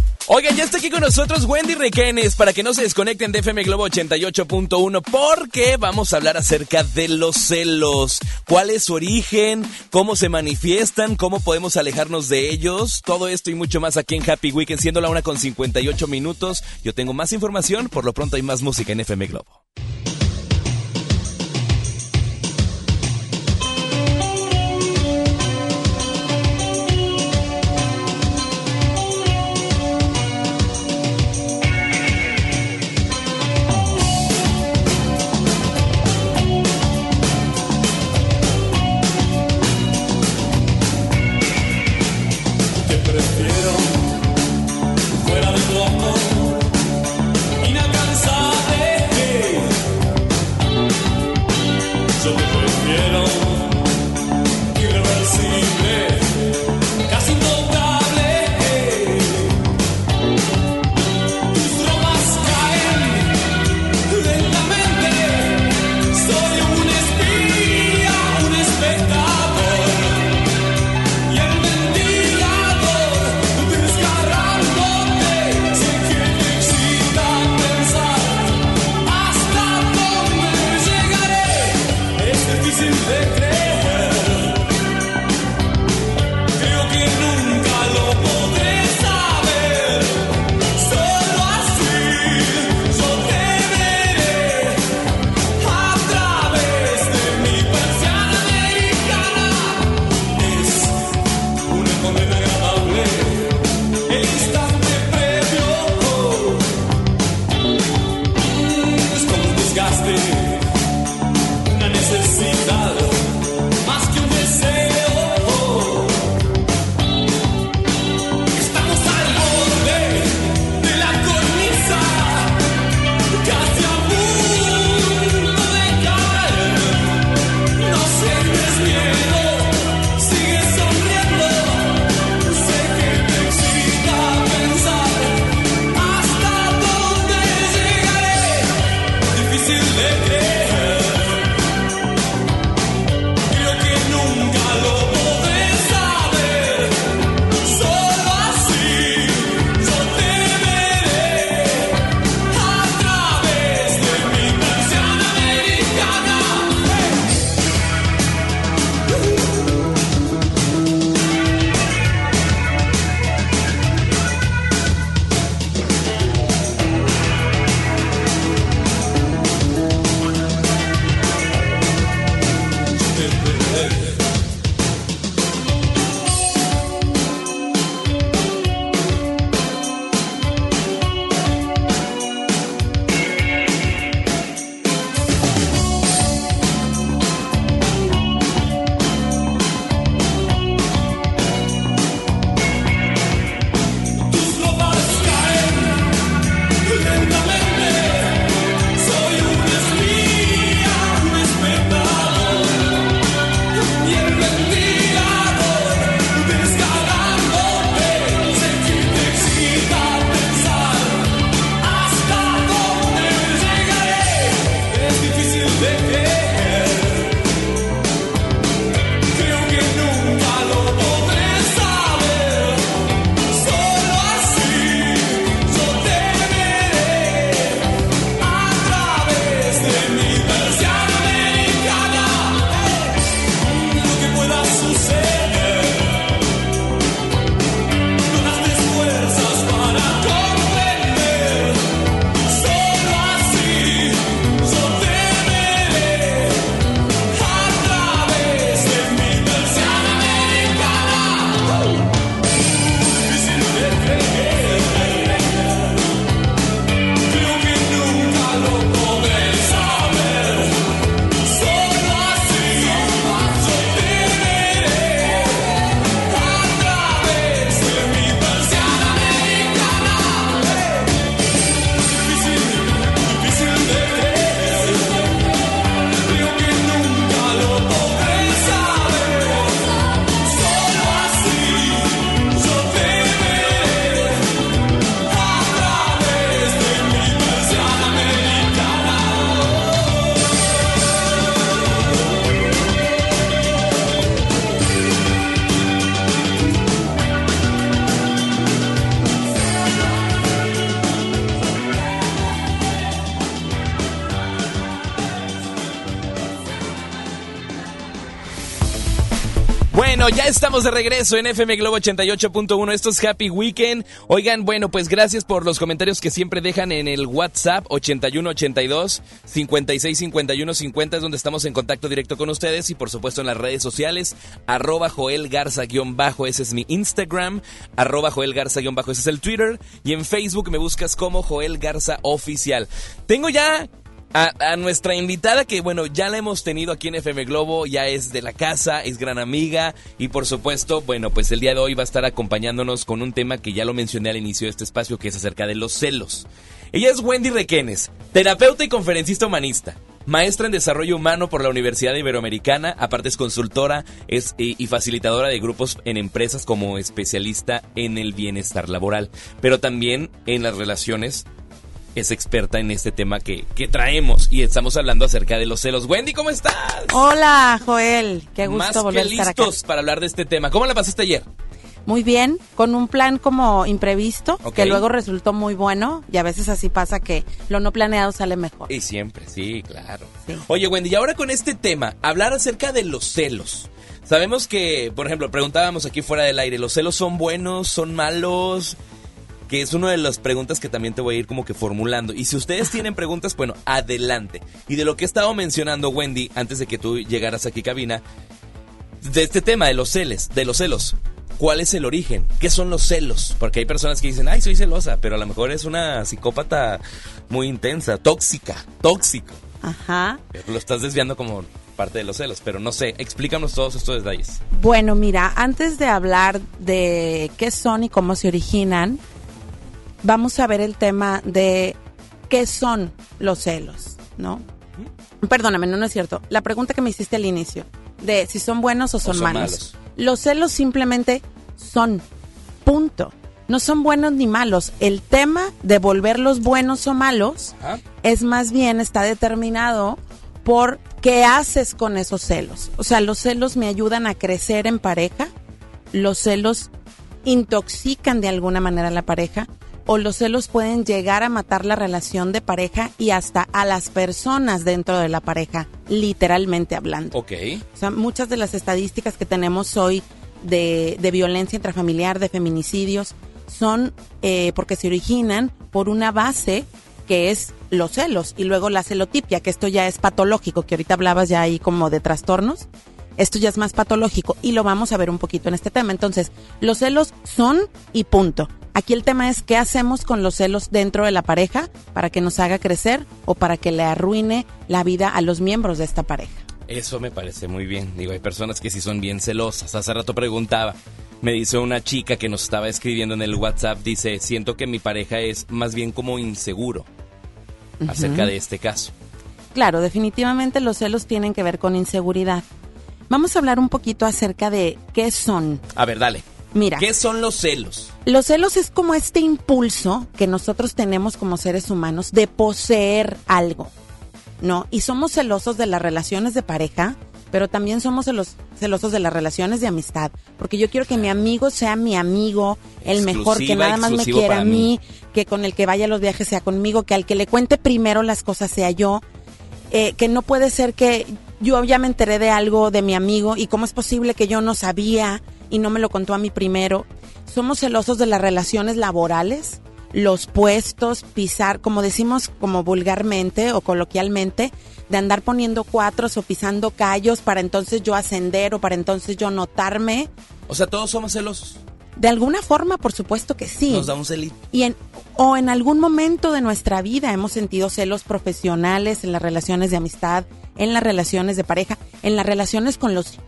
Speaker 24: Oigan, ya está aquí con nosotros Wendy Requenes para que no se desconecten de FM Globo 88.1 porque vamos a hablar acerca de los celos. ¿Cuál es su origen? ¿Cómo se manifiestan? ¿Cómo podemos alejarnos de ellos? Todo esto y mucho más aquí en Happy Weekend, siendo la una con 58 minutos. Yo tengo más información, por lo pronto hay más música en FM Globo.
Speaker 2: Ya estamos de regreso en FM Globo 88.1. Esto es Happy Weekend. Oigan, bueno, pues gracias por los comentarios que siempre dejan en el WhatsApp 8182 565150 50 es donde estamos en contacto directo con ustedes y por supuesto en las redes sociales arroba Joel Garza guion bajo, ese es mi Instagram, arroba Joel Garza guion bajo, ese es el Twitter y en Facebook me buscas como Joel Garza Oficial. Tengo ya a, nuestra invitada que bueno ya la hemos tenido aquí en FM Globo, ya es de la casa, es gran amiga y por supuesto bueno pues el día de hoy va a estar acompañándonos con un tema que ya lo mencioné al inicio de este espacio que es acerca de los celos. Ella es Wendy Requenes, terapeuta y conferencista humanista. Maestra en Desarrollo Humano por la Universidad Iberoamericana, aparte es consultora es, y facilitadora de grupos en empresas como especialista en el bienestar laboral, pero también en las relaciones es experta en este tema que, que traemos y estamos hablando acerca de los celos. Wendy, ¿cómo estás?
Speaker 25: Hola, Joel. Qué gusto
Speaker 2: Más
Speaker 25: volver
Speaker 2: que
Speaker 25: a estar acá.
Speaker 2: listos para hablar de este tema. ¿Cómo la pasaste ayer?
Speaker 25: Muy bien, con un plan como imprevisto, que luego resultó muy bueno y a veces así pasa que lo no planeado sale mejor.
Speaker 2: Y siempre, sí, claro. Oye, Wendy, y ahora con este tema, hablar acerca de los celos. Sabemos que, por ejemplo, preguntábamos aquí fuera del aire, ¿los celos son buenos, son malos? Que es una de las preguntas que también te voy a ir como que formulando. Y si ustedes tienen preguntas, bueno, adelante. Y de lo que he estado mencionando, Wendy, antes de que tú llegaras aquí, cabina, de este tema de los celos, de los celos. ¿Cuál es el origen? ¿Qué son los celos? Porque hay personas que dicen, ay, soy celosa, pero a lo mejor es una psicópata muy intensa, tóxica, tóxico.
Speaker 25: Ajá.
Speaker 2: Lo estás desviando como parte de los celos, pero no sé, explícanos todos estos detalles.
Speaker 25: Bueno, mira, antes de hablar de qué son y cómo se originan, vamos a ver el tema de qué son los celos, ¿no? Perdóname, no, no es cierto. La pregunta que me hiciste al inicio, de si son buenos o son,
Speaker 2: son
Speaker 25: malos.
Speaker 2: malos.
Speaker 25: Los celos simplemente son, punto. No son buenos ni malos. El tema de volverlos buenos o malos es más bien, está determinado por qué haces con esos celos. O sea, los celos me ayudan a crecer en pareja, los celos intoxican de alguna manera a la pareja o los celos pueden llegar a matar la relación de pareja y hasta a las personas dentro de la pareja, literalmente hablando.
Speaker 2: Ok.
Speaker 25: O sea, muchas de las estadísticas que tenemos hoy de, de violencia intrafamiliar, de feminicidios, son eh, porque se originan por una base que es los celos y luego la celotipia, que esto ya es patológico, que ahorita hablabas ya ahí como de trastornos. Esto ya es más patológico y lo vamos a ver un poquito en este tema. Entonces, los celos son y punto. Aquí el tema es qué hacemos con los celos dentro de la pareja para que nos haga crecer o para que le arruine la vida a los miembros de esta pareja.
Speaker 2: Eso me parece muy bien. Digo, hay personas que sí son bien celosas. Hace rato preguntaba, me dice una chica que nos estaba escribiendo en el WhatsApp, dice, siento que mi pareja es más bien como inseguro acerca de este caso.
Speaker 25: Claro, definitivamente los celos tienen que ver con inseguridad. Vamos a hablar un poquito acerca de qué son.
Speaker 2: A ver, dale.
Speaker 25: Mira.
Speaker 2: ¿Qué son los celos?
Speaker 25: Los celos es como este impulso que nosotros tenemos como seres humanos de poseer algo, ¿no? Y somos celosos de las relaciones de pareja, pero también somos celos- celosos de las relaciones de amistad, porque yo quiero que mi amigo sea mi amigo, el mejor, que nada más me quiera a mí, que con el que vaya a los viajes sea conmigo, que al que le cuente primero las cosas sea yo, eh, que no puede ser que yo ya me enteré de algo de mi amigo y cómo es posible que yo no sabía y no me lo contó a mí primero. Somos celosos de las relaciones laborales, los puestos, pisar, como decimos como vulgarmente o coloquialmente, de andar poniendo cuatros o pisando callos para entonces yo ascender o para entonces yo notarme.
Speaker 2: O sea, todos somos celosos.
Speaker 25: De alguna forma, por supuesto que sí.
Speaker 2: Nos da un celito.
Speaker 25: Y en, o en algún momento de nuestra vida hemos sentido celos profesionales en las relaciones de amistad, en las relaciones de pareja, en las relaciones con los,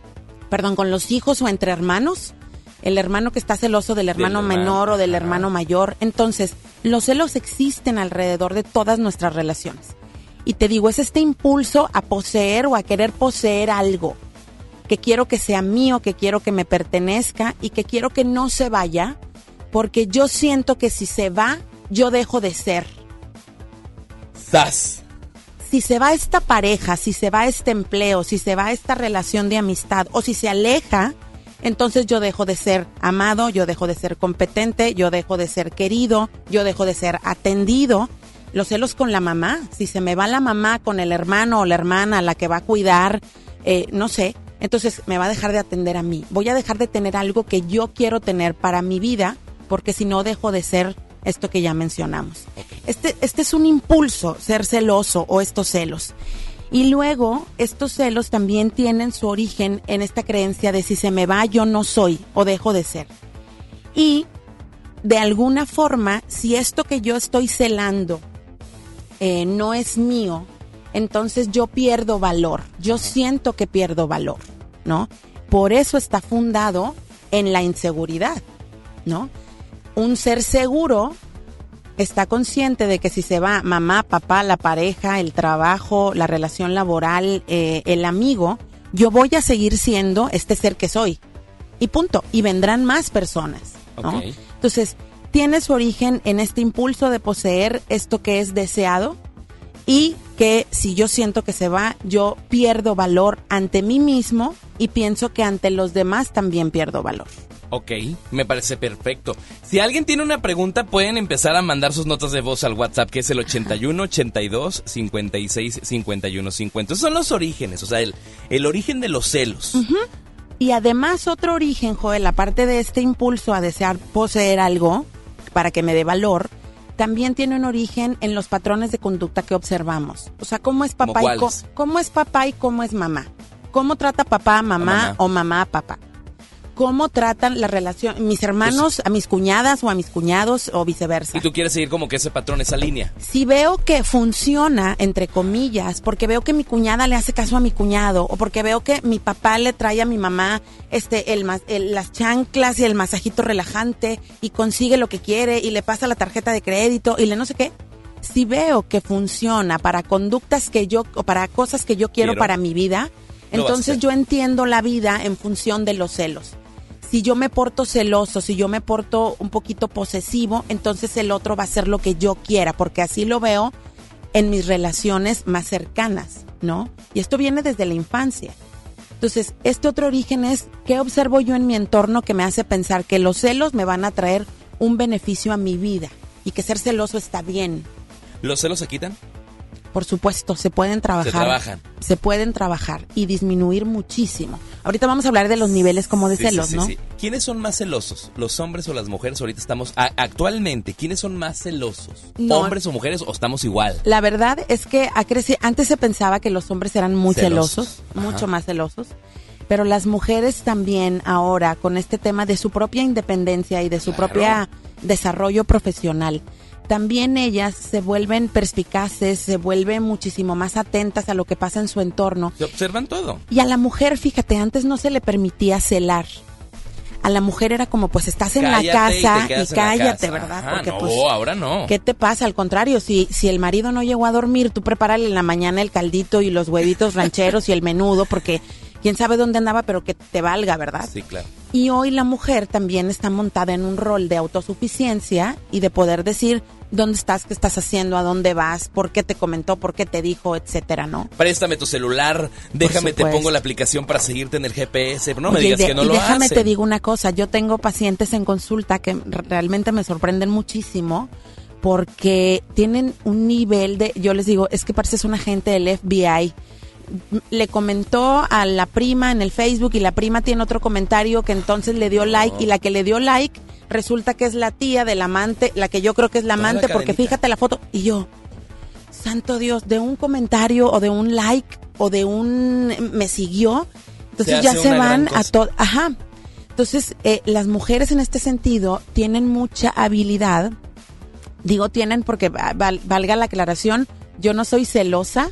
Speaker 25: perdón, con los hijos o entre hermanos. El hermano que está celoso del hermano menor o del hermano mayor. Entonces, los celos existen alrededor de todas nuestras relaciones. Y te digo, es este impulso a poseer o a querer poseer algo que quiero que sea mío, que quiero que me pertenezca y que quiero que no se vaya, porque yo siento que si se va, yo dejo de ser.
Speaker 2: ¡Sas!
Speaker 25: Si se va esta pareja, si se va este empleo, si se va esta relación de amistad o si se aleja, entonces yo dejo de ser amado, yo dejo de ser competente, yo dejo de ser querido, yo dejo de ser atendido. Los celos con la mamá, si se me va la mamá con el hermano o la hermana, la que va a cuidar, eh, no sé, Entonces me va a dejar de atender a mí. Voy a dejar de tener algo que yo quiero tener para mi vida, porque si no dejo de ser esto que ya mencionamos. Este, este es un impulso, ser celoso o estos celos. Y luego, estos celos también tienen su origen en esta creencia de si se me va, yo no soy o dejo de ser. Y de alguna forma, si esto que yo estoy celando eh, no es mío, entonces yo pierdo valor. Yo siento que pierdo valor, ¿no? Por eso está fundado en la inseguridad, ¿no? Un ser seguro está consciente de que si se va mamá, papá, la pareja, el trabajo, la relación laboral, eh, el amigo, yo voy a seguir siendo este ser que soy. Y punto. Y vendrán más personas. ¿no? Entonces, tiene su origen en este impulso de poseer esto que es deseado y que si yo siento que se va, yo pierdo valor ante mí mismo y pienso que ante los demás también pierdo valor.
Speaker 2: Ok, me parece perfecto. Si alguien tiene una pregunta, pueden empezar a mandar sus notas de voz al WhatsApp, que es el 81 82 56 51 50. Esos son los orígenes, o sea, el, el origen de los celos.
Speaker 25: Y además otro origen, Joel, aparte de este impulso a desear poseer algo para que me dé valor, también tiene un origen en los patrones de conducta que observamos. O sea, cómo es papá y cómo es papá y cómo es mamá. Cómo trata papá a mamá,
Speaker 2: mamá.
Speaker 25: o mamá a papá. Cómo tratan la relación mis hermanos a mis cuñadas o a mis cuñados o viceversa.
Speaker 2: Y tú quieres seguir como que ese patrón, esa línea.
Speaker 25: Si veo que funciona, entre comillas, porque veo que mi cuñada le hace caso a mi cuñado, o porque veo que mi papá le trae a mi mamá este el, el- las chanclas y el masajito relajante y consigue lo que quiere y le pasa la tarjeta de crédito y le no sé qué. Si veo que funciona para conductas que yo, o para cosas que yo quiero,
Speaker 26: Quiero.
Speaker 25: para mi vida, entonces yo entiendo la vida en función de los celos. Si yo me porto celoso, si yo me porto un poquito posesivo, entonces el otro va a hacer lo que yo quiera, porque así lo veo en mis relaciones más cercanas, ¿no? Y esto viene desde la infancia. Entonces, este otro origen es qué observo yo en mi entorno que me hace pensar que los celos me van a traer un beneficio a mi vida y que ser celoso está bien.
Speaker 2: ¿Los celos se quitan?
Speaker 25: Por supuesto, se pueden trabajar.
Speaker 2: Se trabajan.
Speaker 25: Se pueden trabajar y disminuir muchísimo. Ahorita vamos a hablar de los niveles como de
Speaker 2: Sí,
Speaker 25: celos,
Speaker 2: sí,
Speaker 25: ¿no?
Speaker 2: sí. ¿Quiénes son más celosos? ¿Los hombres o las mujeres? Ahorita estamos, a- actualmente, ¿quiénes son más celosos?
Speaker 25: No.
Speaker 2: ¿Hombres o mujeres o estamos igual?
Speaker 25: La verdad es que antes se pensaba que los hombres eran muy
Speaker 2: Celosos.
Speaker 25: mucho más celosos, pero las mujeres también ahora con este tema de su propia independencia y de su propia desarrollo profesional, también ellas se vuelven perspicaces, se vuelven muchísimo más atentas a lo que pasa en su entorno.
Speaker 2: Se observan todo.
Speaker 25: Y a la mujer, fíjate, antes no se le permitía celar. A la mujer era como, pues estás en
Speaker 2: Cállate
Speaker 25: la casa y, cállate,
Speaker 2: casa.
Speaker 25: ¿verdad?
Speaker 2: Ajá,
Speaker 25: Porque
Speaker 2: no,
Speaker 25: pues
Speaker 2: ahora no.
Speaker 25: ¿Qué te pasa? Al contrario, si, si el marido no llegó a dormir, tú prepárale en la mañana el caldito y los huevitos rancheros y el menudo, porque quién sabe dónde andaba, pero que te valga, ¿verdad?
Speaker 2: Sí, claro.
Speaker 25: Y hoy la mujer también está montada en un rol de autosuficiencia y de poder decir dónde estás, qué estás haciendo, a dónde vas, por qué te comentó, por qué te dijo, etcétera, ¿no?
Speaker 2: Préstame tu celular, déjame te pongo la aplicación para seguirte en el GPS. No me
Speaker 25: Oye, y
Speaker 2: digas
Speaker 25: de-
Speaker 2: que no
Speaker 25: y
Speaker 2: lo
Speaker 25: déjame
Speaker 2: hacen.
Speaker 25: te digo una cosa, yo tengo pacientes en consulta que realmente me sorprenden muchísimo porque tienen un nivel de, yo les digo, es que pareces un agente del FBI. Le comentó a la prima en el Facebook y la prima tiene otro comentario que entonces le dio like y la que le dio like resulta que es la tía del amante, la que yo creo que es la amante porque fíjate la foto y yo, santo Dios, de un comentario o de un like o de un me siguió, entonces
Speaker 2: Se
Speaker 25: ya se van a todo, ajá. Entonces, eh, las mujeres en este sentido tienen mucha habilidad, digo tienen porque va- val- valga la aclaración, yo no soy celosa,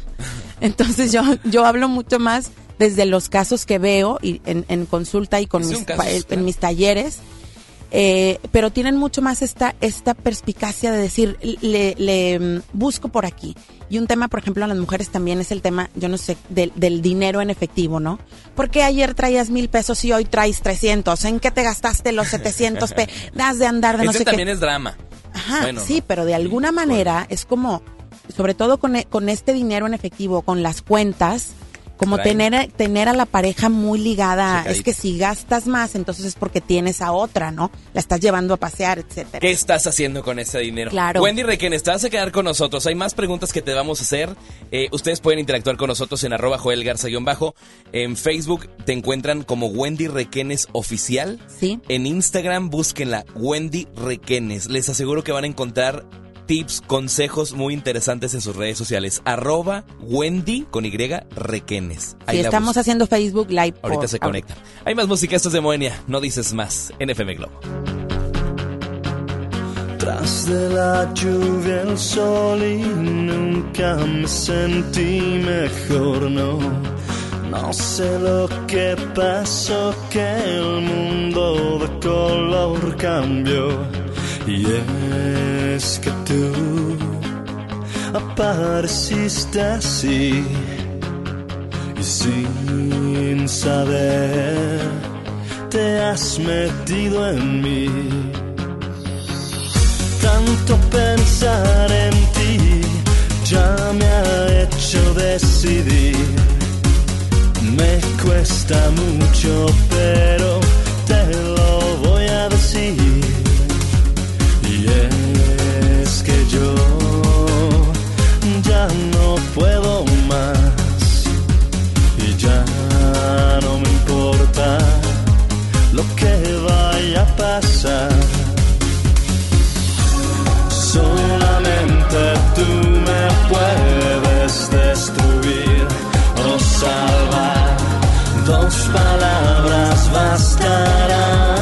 Speaker 25: entonces yo, yo hablo mucho más desde los casos que veo y en, en consulta y con mis, en
Speaker 2: claro.
Speaker 25: mis talleres, eh, pero tienen mucho más esta, esta perspicacia de decir, le, le, mm, busco por aquí. Y un tema, por ejemplo, a las mujeres también es el tema, yo no sé, del, del dinero en efectivo, ¿no? Porque ayer traías mil pesos y hoy traes 300? ¿En qué te gastaste los 700 pesos? Das de andar de no
Speaker 2: Ese
Speaker 25: sé
Speaker 2: también
Speaker 25: qué.
Speaker 2: es drama.
Speaker 25: Ajá,
Speaker 2: Bueno,
Speaker 25: sí, pero de alguna manera es como, sobre todo con, e- con este dinero en efectivo, con las cuentas, como tener, a- tener a la pareja muy ligada.
Speaker 2: Checadita.
Speaker 25: Es que si gastas más, entonces es porque tienes a otra, ¿no? La estás llevando a pasear, etcétera.
Speaker 2: ¿Qué estás haciendo con ese dinero?
Speaker 25: Claro.
Speaker 2: Wendy Requenes, te vas a quedar con nosotros. Hay más preguntas que te vamos a hacer. Eh, ustedes pueden interactuar con nosotros en arroba Joel Garza-bajo. En Facebook te encuentran como Wendy Requenes Oficial.
Speaker 25: Sí.
Speaker 2: En Instagram búsquenla Wendy Requenes. Les aseguro que van a encontrar tips, consejos muy interesantes en sus redes sociales. Arroba Wendy con Y Requenes. Ahí la
Speaker 25: estamos haciendo Facebook Live.
Speaker 2: Ahorita
Speaker 25: por-
Speaker 2: se conectan. Hay más música, esto es de Moenia. No dices más en FM Globo.
Speaker 26: Tras de la lluvia el sol y nunca me sentí mejor, no. No sé lo que pasó, que el mundo de color cambió. Y es que tú apareciste así y sin saber te has metido en mí tanto pensar en ti ya me ha hecho decidir. Me cuesta mucho, pero te lo voy a decir. Puedo más. Y ya no me importa lo que vaya a pasar. Solamente tú me puedes destruir o salvar. Dos palabras bastarán.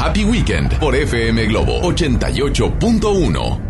Speaker 1: Happy Weekend por FM Globo 88.1.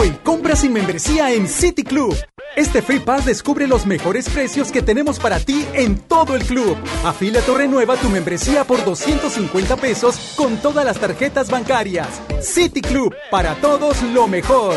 Speaker 12: Hoy, compra sin membresía en City Club. Este Free Pass descubre los mejores precios que tenemos para ti en todo el club. Afíliate o renueva tu membresía por 250 pesos con todas las tarjetas bancarias. City Club, para todos lo mejor.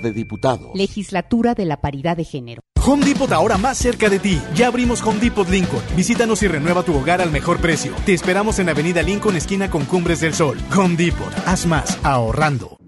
Speaker 27: de Diputados.
Speaker 26: Legislatura de la Paridad de Género.
Speaker 28: Home Depot ahora más cerca de ti. Ya abrimos Home Depot Lincoln. Visítanos y renueva tu hogar al mejor precio. Te esperamos en Avenida Lincoln, esquina con Cumbres del Sol. Home Depot. Haz más ahorrando.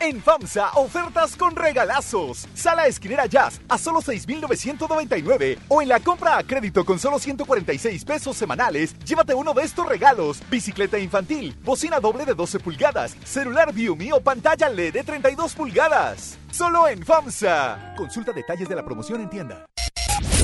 Speaker 11: En FAMSA, ofertas con regalazos. Sala esquinera Jazz a solo 6,999. O en la compra a crédito con solo 146 pesos semanales, llévate uno de estos regalos: bicicleta infantil, bocina doble de 12 pulgadas, celular Viumi o pantalla LED de 32 pulgadas. Solo en FAMSA. Consulta detalles de la promoción en tienda.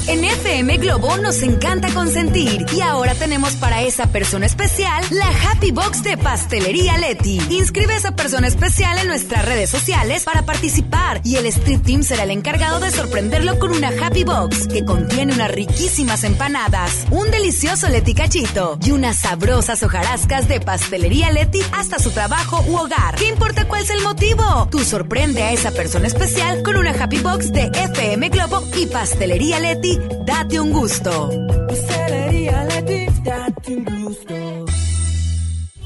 Speaker 29: En FM Globo nos encanta consentir y ahora tenemos para esa persona especial la Happy Box de Pastelería Leti. Inscribe a esa persona especial en nuestras redes sociales para participar y el Street Team será el encargado de sorprenderlo con una Happy Box que contiene unas riquísimas empanadas, un delicioso Leti cachito y unas sabrosas hojarascas de Pastelería Leti hasta su trabajo u hogar. ¿Qué importa cuál es el motivo? Tú sorprende a esa persona especial con una Happy Box de FM Globo y Pastelería Leti. Date un gusto.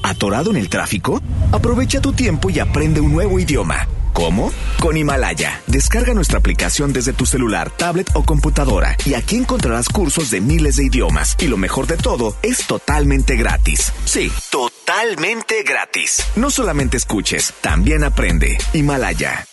Speaker 30: ¿Atorado en el tráfico? Aprovecha tu tiempo y aprende un nuevo idioma. ¿Cómo? Con Himalaya. Descarga nuestra aplicación desde tu celular, tablet o computadora y aquí encontrarás cursos de miles de idiomas. Y lo mejor de todo, es totalmente gratis. Sí, totalmente gratis. No solamente escuches, también aprende. Himalaya.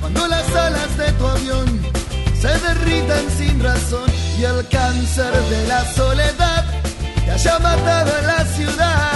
Speaker 6: cuando las alas de tu avión se derritan sin razón y el cáncer de la soledad te haya matado en la ciudad,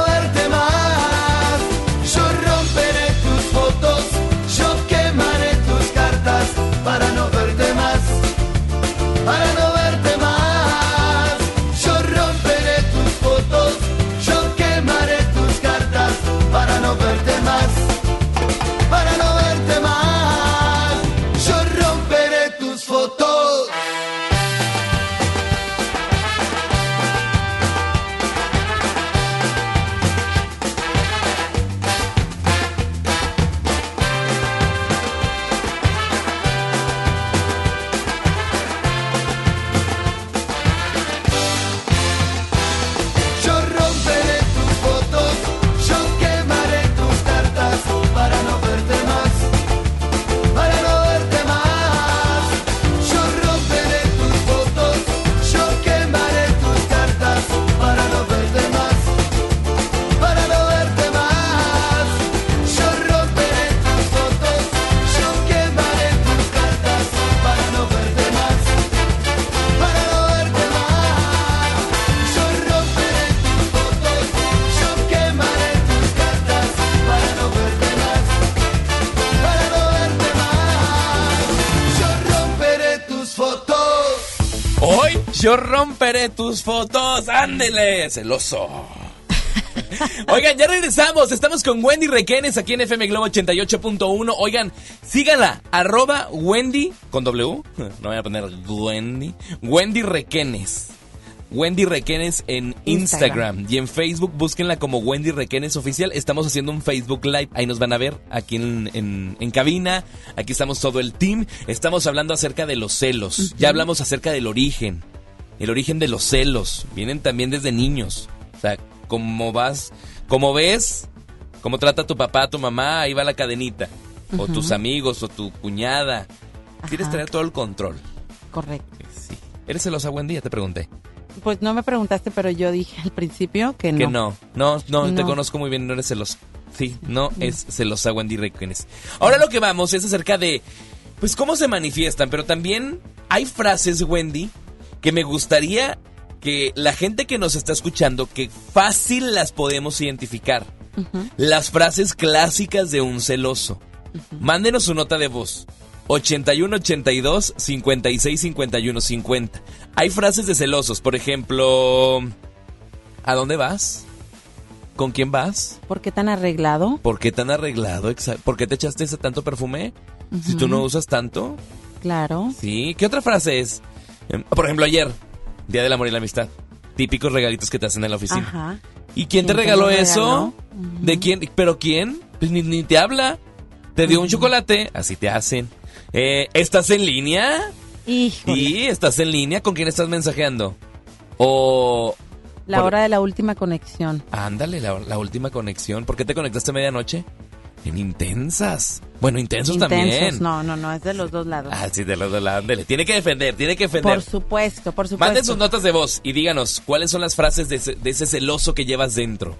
Speaker 31: tus fotos.
Speaker 2: Ándele, celoso. Oigan, ya regresamos. Estamos con Wendy Requenes aquí en FM Globo 88.1. Oigan, síganla. Arroba Wendy con W. No voy a poner Wendy. Wendy Requenes. Wendy Requenes en Instagram.
Speaker 25: Instagram.
Speaker 2: y en Facebook búsquenla como Wendy Requenes Oficial. Estamos haciendo un Facebook Live, ahí nos van a ver aquí en, en- en cabina. Aquí estamos todo el team. Estamos hablando acerca de los celos. Ya hablamos acerca del origen. El origen de los celos. Vienen también desde niños. O sea, cómo vas, cómo ves, cómo trata tu papá, tu mamá, ahí va la cadenita. O tus amigos, o tu cuñada. Quieres tener todo el control.
Speaker 25: Correcto.
Speaker 2: Sí. ¿Eres celosa, Wendy? Ya te pregunté.
Speaker 25: Pues no me preguntaste, pero yo dije al principio que no.
Speaker 2: Que no. No, no, te
Speaker 25: No.
Speaker 2: conozco muy bien, no eres celoso. Sí, no es celosa Wendy Requenes. Ahora lo que vamos es acerca de, pues, cómo se manifiestan, pero también hay frases, Wendy, que me gustaría que la gente que nos está escuchando, que fácil las podemos identificar. Las frases clásicas de un celoso. Mándenos su nota de voz. 81 82 56 51 50. Hay frases de celosos, por ejemplo, ¿a dónde vas? ¿Con quién vas?
Speaker 25: ¿Por qué tan arreglado?
Speaker 2: ¿Por qué tan arreglado? ¿Por qué te echaste ese tanto perfume? Si tú no usas tanto.
Speaker 25: Claro.
Speaker 2: Sí. ¿Qué otra frase es? Em, Por ejemplo, ayer, Día del Amor y la Amistad. Típicos regalitos que te hacen en la oficina.
Speaker 25: Ajá.
Speaker 2: ¿Y quién te
Speaker 25: ¿Quién te
Speaker 2: regaló eso?
Speaker 25: regaló?
Speaker 2: ¿De quién? ¿Pero quién? Pues ni, ni te habla. Te dio un chocolate, así te hacen. Eh, ¿Estás en línea?
Speaker 25: Híjole.
Speaker 2: Sí, estás en línea. ¿Con quién estás mensajeando? O...
Speaker 25: La
Speaker 2: por-
Speaker 25: hora de la última conexión.
Speaker 2: Ándale, la, la última conexión. ¿Por qué te conectaste a medianoche? En intensas. Bueno, intensos
Speaker 25: Intensos.
Speaker 2: también.
Speaker 25: No, no, no, es de los dos lados.
Speaker 2: Ah, sí, de los dos lados. Ándale, Tiene que defender, tiene que defender.
Speaker 25: por supuesto, por supuesto.
Speaker 2: Manden sus notas de voz y díganos cuáles son las frases de ese, de ese celoso que llevas dentro.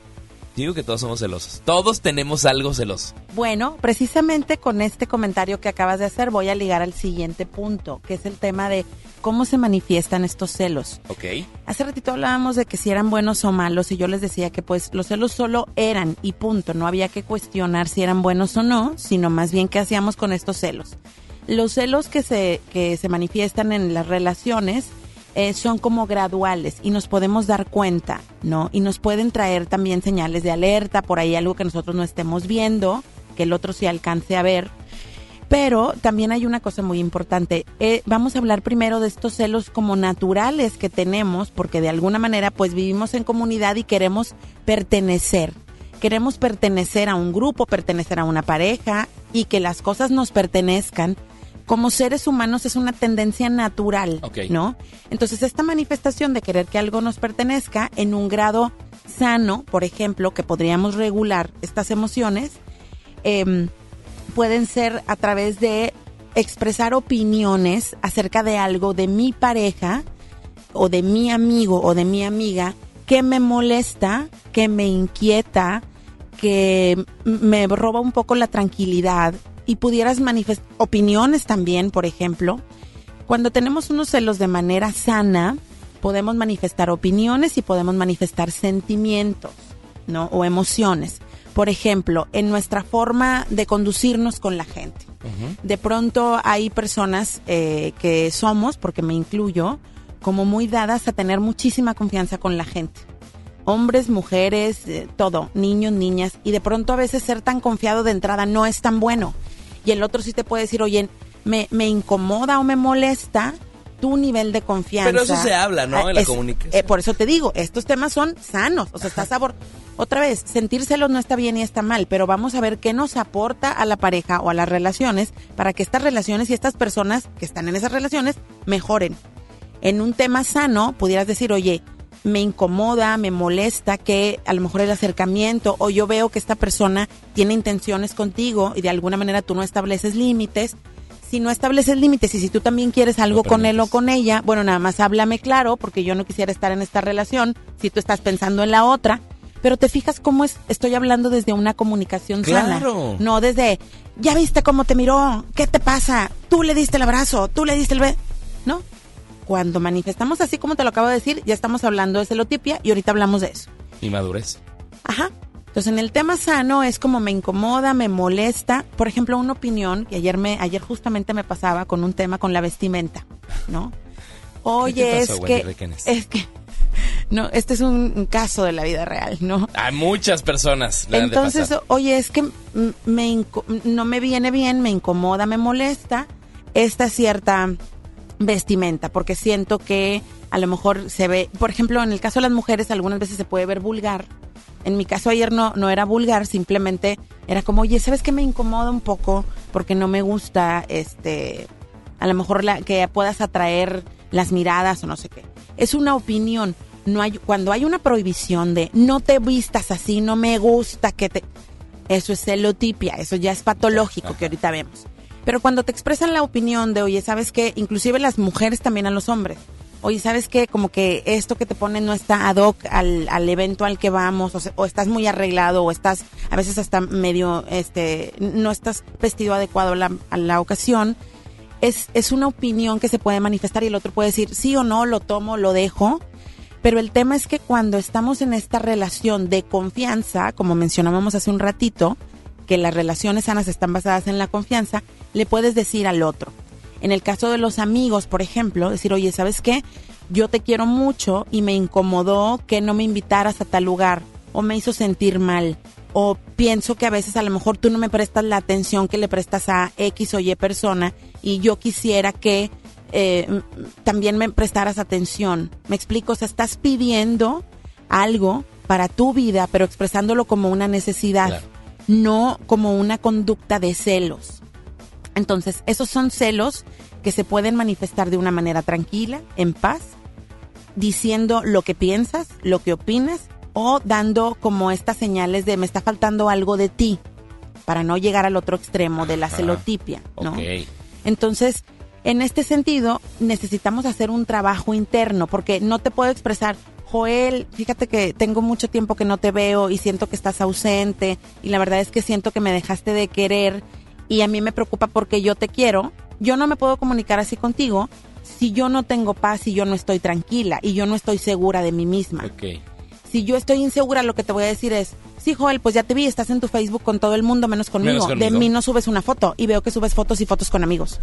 Speaker 2: Digo que todos somos celosos. Todos tenemos algo celoso.
Speaker 25: Bueno, precisamente con este comentario que acabas de hacer voy a ligar al siguiente punto, que es el tema de cómo se manifiestan estos celos.
Speaker 2: ¿Ok?
Speaker 25: Hace ratito hablábamos de que si eran buenos o malos y yo les decía que pues los celos solo eran y punto, no había que cuestionar si eran buenos o no, sino más bien qué hacíamos con estos celos. Los celos que se, que se manifiestan en las relaciones eh, son como graduales y nos podemos dar cuenta, ¿no? Y nos pueden traer también señales de alerta, por ahí algo que nosotros no estemos viendo, que el otro sí alcance a ver. Pero también hay una cosa muy importante. Eh, vamos a hablar primero de estos celos como naturales que tenemos, porque de alguna manera pues vivimos en comunidad y queremos pertenecer. Queremos pertenecer a un grupo, pertenecer a una pareja y que las cosas nos pertenezcan. Como seres humanos es una tendencia natural. ¿no? Entonces esta manifestación de querer que algo nos pertenezca en un grado sano, por ejemplo, que podríamos regular estas emociones, em, pueden ser a través de expresar opiniones acerca de algo de mi pareja o de mi amigo o de mi amiga que me molesta, que me inquieta, que me roba un poco la tranquilidad y pudieras manifestar opiniones también, por ejemplo. Cuando tenemos unos celos de manera sana, podemos manifestar opiniones y podemos manifestar sentimientos, ¿no? O emociones. Por ejemplo, en nuestra forma de conducirnos con la gente. De pronto hay personas eh, que somos, porque me incluyo, como muy dadas a tener muchísima confianza con la gente. Hombres, mujeres, eh, todo, niños, niñas. Y de pronto a veces ser tan confiado de entrada no es tan bueno. Y el otro sí te puede decir, oye, me, me incomoda o me molesta tu nivel de confianza.
Speaker 2: Pero eso se habla, ¿no?
Speaker 25: Ah,
Speaker 2: En la
Speaker 25: es-
Speaker 2: comunicación.
Speaker 25: eh, por eso te digo, estos temas son sanos. O sea, está sabor. Otra vez, sentir celos no está bien y está mal, pero vamos a ver qué nos aporta a la pareja o a las relaciones para que estas relaciones y estas personas que están en esas relaciones mejoren. En un tema sano, pudieras decir, oye, me incomoda, me molesta que a lo mejor el acercamiento o yo veo que esta persona tiene intenciones contigo y de alguna manera tú no estableces límites. Si no estableces límites y si tú también quieres algo con él o con ella, bueno, nada más háblame claro porque yo no quisiera estar en esta relación si tú estás pensando en la otra. Pero te fijas cómo es, estoy hablando desde una comunicación sana.
Speaker 2: Claro.
Speaker 25: No desde, ya viste cómo te miró, ¿qué te pasa? Tú le diste el abrazo, tú le diste el be-". Cuando manifestamos así como te lo acabo de decir, ya estamos hablando de celotipia y ahorita hablamos de eso.
Speaker 2: Y madurez.
Speaker 25: Ajá. Entonces, en el tema sano es como me incomoda, me molesta. Por ejemplo, una opinión que ayer me ayer justamente me pasaba con un tema con la vestimenta, ¿no? Oye,
Speaker 2: ¿Qué te pasó,
Speaker 25: es que
Speaker 2: Requenes?
Speaker 25: es que no, este es un, un caso de la vida real, ¿no?
Speaker 2: A muchas personas de
Speaker 25: Entonces, oye, es que me no me viene bien, me incomoda, me molesta esta cierta vestimenta, porque siento que a lo mejor se ve, por ejemplo, en el caso de las mujeres, algunas veces se puede ver vulgar. En mi caso ayer no, no era vulgar, simplemente era como, oye, ¿sabes qué me incomoda un poco? Porque no me gusta, este, a lo mejor la, que puedas atraer las miradas o no sé qué. Es una opinión. No hay, cuando hay una prohibición de no te vistas así, no me gusta que te... Eso es celotipia, eso ya es patológico que ahorita vemos. Pero cuando te expresan la opinión de, oye, ¿sabes qué? Inclusive las mujeres también a los hombres. Oye, ¿sabes qué? Como que esto que te ponen no está ad hoc al, al evento al que vamos, o, o estás muy arreglado, o estás a veces hasta medio, este, no estás vestido adecuado a la, la ocasión. Es, es una opinión que se puede manifestar y el otro puede decir sí o no, lo tomo, lo dejo. Pero el tema es que cuando estamos en esta relación de confianza, como mencionábamos hace un ratito, que las relaciones sanas están basadas en la confianza, le puedes decir al otro. En el caso de los amigos, por ejemplo, decir, oye, ¿sabes qué? Yo te quiero mucho y me incomodó que no me invitaras a tal lugar o me hizo sentir mal o pienso que a veces a lo mejor tú no me prestas la atención que le prestas a X o Y persona y yo quisiera que eh, también me prestaras atención. Me explico, o sea, estás pidiendo algo para tu vida, pero expresándolo como una necesidad, no como una conducta de celos. Entonces, esos son celos que se pueden manifestar de una manera tranquila, en paz, diciendo lo que piensas, lo que opinas o dando como estas señales de me está faltando algo de ti para no llegar al otro extremo de la
Speaker 2: Ajá.
Speaker 25: celotipia, ¿no? Entonces, en este sentido, necesitamos hacer un trabajo interno, porque no te puedo expresar, Joel, fíjate que tengo mucho tiempo que no te veo y siento que estás ausente, y la verdad es que siento que me dejaste de querer, y a mí me preocupa porque yo te quiero. Yo no me puedo comunicar así contigo si yo no tengo paz, si yo no estoy tranquila y yo no estoy segura de mí misma.
Speaker 2: Ok.
Speaker 25: Si yo estoy insegura, lo que te voy a decir es, sí, Joel, pues ya te vi, estás en tu Facebook con todo el mundo menos conmigo.
Speaker 2: Menos conmigo.
Speaker 25: De mí no subes una foto y veo que subes fotos y fotos con amigos.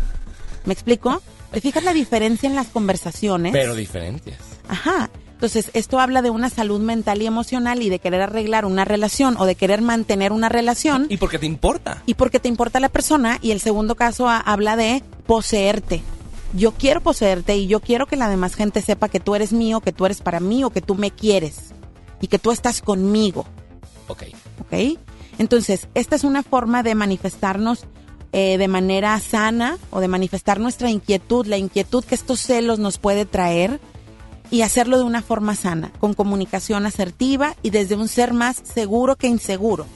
Speaker 25: ¿Me explico? ¿Te fijas la diferencia en las conversaciones?
Speaker 2: Pero diferentes.
Speaker 25: Ajá. Entonces, esto habla de una salud mental y emocional y de querer arreglar una relación o de querer mantener una relación
Speaker 2: ¿Y por qué te importa?
Speaker 25: y porque te importa la persona. Y el segundo caso a- habla de poseerte. Yo quiero poseerte y yo quiero que la demás gente sepa que tú eres mío, que tú eres para mí o que tú me quieres y que tú estás conmigo.
Speaker 2: Ok.
Speaker 25: ¿Ok? Entonces, esta es una forma de manifestarnos eh, de manera sana o de manifestar nuestra inquietud, la inquietud que estos celos nos puede traer y hacerlo de una forma sana, con comunicación asertiva y desde un ser más seguro que inseguro.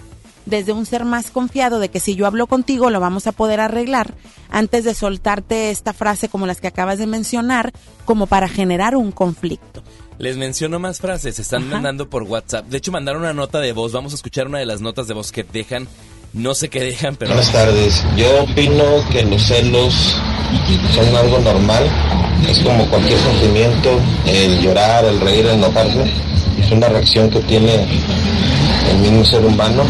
Speaker 25: Desde un ser más confiado de que si yo hablo contigo lo vamos a poder arreglar antes de soltarte esta frase como las que acabas de mencionar, como para generar un conflicto.
Speaker 2: Les menciono más frases, se están
Speaker 25: Ajá.
Speaker 2: mandando por WhatsApp. De hecho, mandaron una nota de voz. Vamos a escuchar una de las notas de voz que dejan. No sé qué dejan, pero...
Speaker 32: Buenas tardes. Yo opino que los celos son algo normal. Es como cualquier sentimiento, el llorar, el reír, el enojarse. Es una reacción que tiene el mismo ser humano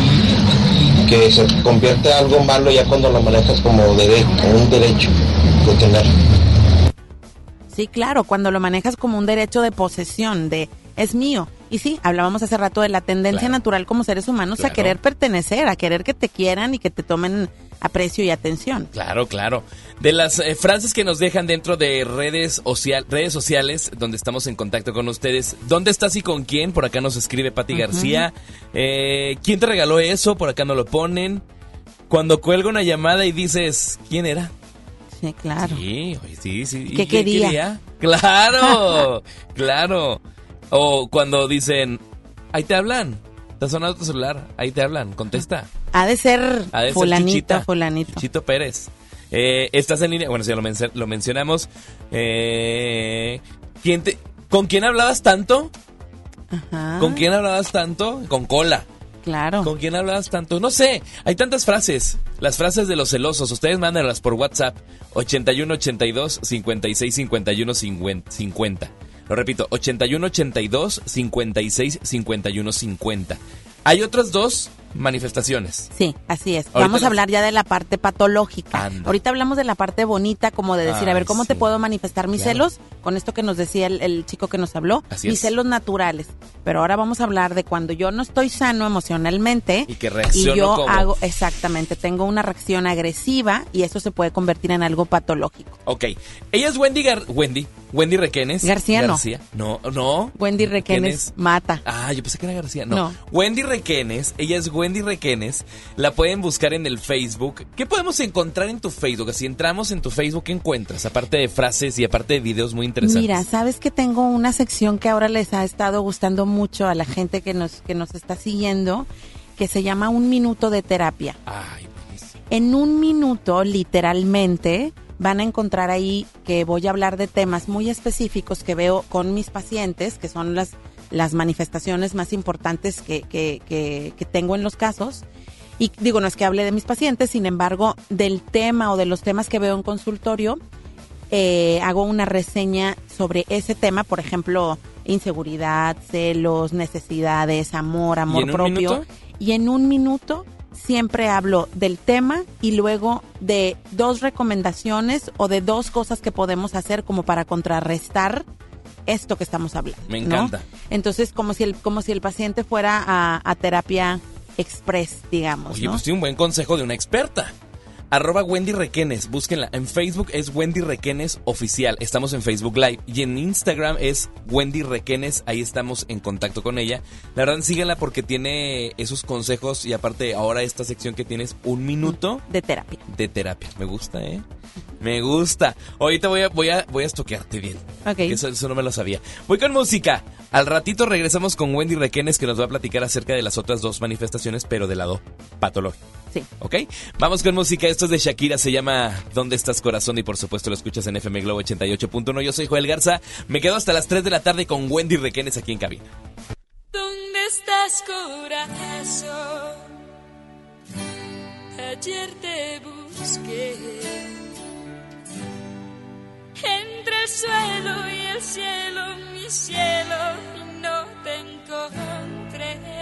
Speaker 32: que se convierte en algo malo ya cuando lo manejas como, dere- como un derecho que tener.
Speaker 25: Sí, claro, cuando lo manejas como un derecho de posesión, de es mío. Y sí, hablábamos hace rato de la tendencia
Speaker 2: Claro.
Speaker 25: natural como seres humanos
Speaker 2: Claro.
Speaker 25: a querer pertenecer, a querer que te quieran y que te tomen aprecio y atención.
Speaker 2: Claro, claro. De las eh, frases que nos dejan dentro de redes, social, redes sociales, donde estamos en contacto con ustedes. ¿Dónde estás y con quién? Por acá nos escribe
Speaker 25: Ujú.
Speaker 2: García. Eh, ¿Quién te regaló eso? Por acá no lo ponen. Cuando cuelga una llamada y dices, ¿quién era?
Speaker 25: Sí, claro.
Speaker 2: Sí, sí, sí. ¿Y
Speaker 25: ¿Qué quería?
Speaker 2: Claro, claro. O cuando dicen, ahí te hablan. Te ha sonado tu celular, ahí te hablan, contesta.
Speaker 25: Ha de ser
Speaker 2: Ha de ser Chuchita.
Speaker 25: fulanito.
Speaker 2: Chito Pérez. Eh, estás en línea. Bueno, si ya lo, lo mencionamos. Eh, ¿quién te- ¿Con quién hablabas tanto?
Speaker 25: Ajá.
Speaker 2: ¿Con quién hablabas tanto? Con cola.
Speaker 25: Claro.
Speaker 2: ¿Con quién hablabas tanto? No sé, hay tantas frases. Las frases de los celosos, ustedes mándenlas por WhatsApp 81 82 56 51 50. Lo repito, 81 82 56 51 50. Hay otras dos manifestaciones.
Speaker 25: Sí, así es.
Speaker 2: Ahorita
Speaker 25: Vamos
Speaker 2: las-
Speaker 25: a hablar ya de la parte patológica.
Speaker 2: Anda.
Speaker 25: Ahorita hablamos de la parte bonita, como de decir, a ver, ¿cómo te puedo manifestar mis
Speaker 2: Claro.
Speaker 25: celos? Con esto que nos decía el, el chico que nos habló,
Speaker 2: Así
Speaker 25: mis
Speaker 2: es.
Speaker 25: celos naturales. Pero ahora vamos a hablar de cuando yo no estoy sano emocionalmente
Speaker 2: Y que
Speaker 25: y
Speaker 2: reacciono
Speaker 25: yo
Speaker 2: como.
Speaker 25: hago, exactamente, tengo una reacción agresiva y eso se puede convertir en algo patológico.
Speaker 2: Ok. Ella es Wendy Gar- Wendy. Wendy Requenes.
Speaker 25: García no.
Speaker 2: García. No, no.
Speaker 25: Wendy Requenes mata.
Speaker 2: Ah, yo pensé que era García. No.
Speaker 25: No.
Speaker 2: Wendy Requenes. Ella es Wendy Requenes. La pueden buscar en el Facebook. ¿Qué podemos encontrar en tu Facebook? Si entramos en tu Facebook, ¿qué encuentras? Aparte de frases y aparte de videos muy interesantes.
Speaker 25: Mira, sabes que tengo una sección que ahora les ha estado gustando mucho a la gente que nos, que nos está siguiendo, que se llama Un Minuto de Terapia.
Speaker 2: Ay, buenísimo.
Speaker 25: En un minuto, literalmente, van a encontrar ahí que voy a hablar de temas muy específicos que veo con mis pacientes, que son las, las manifestaciones más importantes que, que, que, que tengo en los casos. Y digo, no es que hable de mis pacientes, sin embargo, del tema o de los temas que veo en consultorio, eh, hago una reseña sobre ese tema, por ejemplo, inseguridad, celos, necesidades, amor, amor propio. Y en un minuto siempre hablo del tema y luego de dos recomendaciones o de dos cosas que podemos hacer como para contrarrestar esto que estamos hablando.
Speaker 2: Me
Speaker 25: ¿no?
Speaker 2: encanta.
Speaker 25: Entonces, como si el, como si el paciente fuera a, a terapia express, digamos,
Speaker 2: Oye,
Speaker 25: ¿no?
Speaker 2: pues sí, un buen consejo de una experta. Arroba Wendy Requenes, búsquenla. En Facebook es Wendy Requenes Oficial, estamos en Facebook Live. Y en Instagram es Wendy Requenes, ahí estamos en contacto con ella. La verdad, síganla porque tiene esos consejos y aparte ahora esta sección que tienes un minuto
Speaker 25: de terapia.
Speaker 2: de terapia. Me gusta, ¿eh? Me gusta. Ahorita voy a, voy a, voy a estoquearte bien.
Speaker 25: Ok.
Speaker 2: Eso no me lo sabía. Voy con música. Al ratito regresamos con Wendy Requenes que nos va a platicar acerca de las otras dos manifestaciones, pero del lado patológico.
Speaker 25: Sí.
Speaker 2: ¿Ok? Vamos con música. Esto es de Shakira. Se llama ¿Dónde estás corazón? Y por supuesto lo escuchas en FM Globo 88.1. Yo soy Joel Garza. Me quedo hasta las 3 de la tarde con Wendy Requenes aquí en cabina.
Speaker 5: ¿Dónde estás, corazón? Ayer te busqué entre el suelo y el cielo, mi cielo, y no te encontré.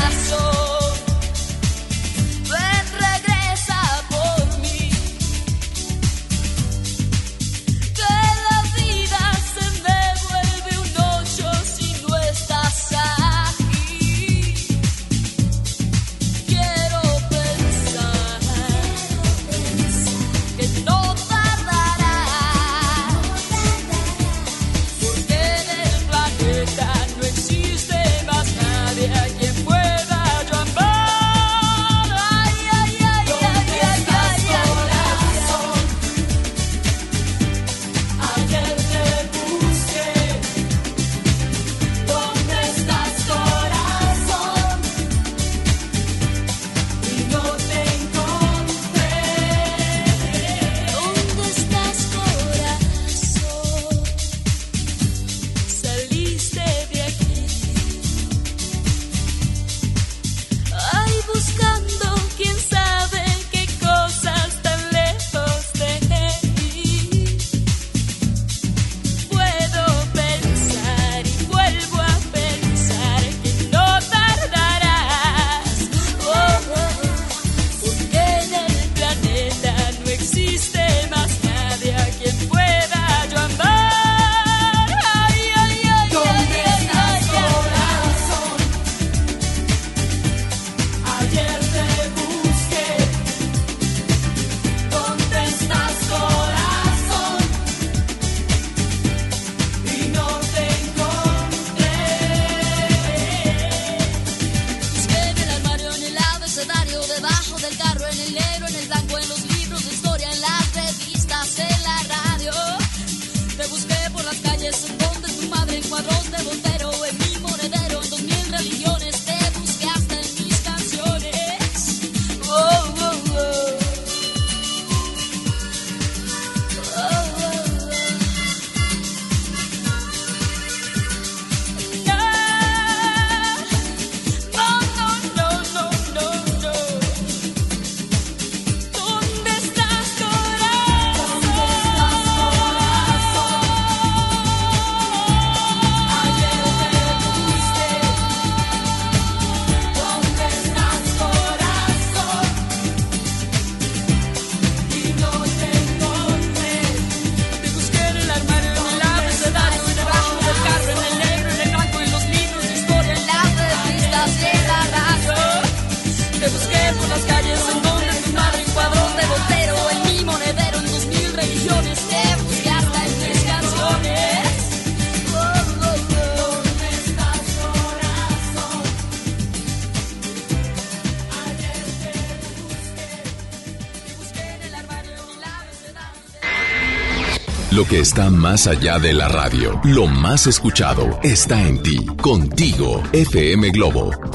Speaker 5: que
Speaker 1: está más allá de la radio. Lo más escuchado está en ti, contigo, FM Globo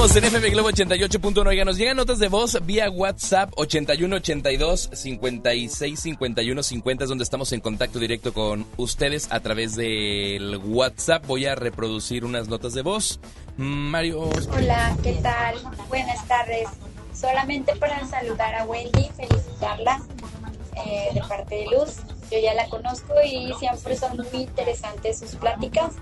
Speaker 2: En FM Globo 88.1. Oiga, nos llegan notas de voz vía WhatsApp 8182 56 51 50 es donde estamos en contacto directo con ustedes a través del WhatsApp. Voy a reproducir unas notas de voz. Mario.
Speaker 33: Hola, ¿qué tal? Buenas tardes. Solamente para saludar a Wendy, felicitarla eh, de parte de Luz. Yo ya la conozco y siempre son muy interesantes sus pláticas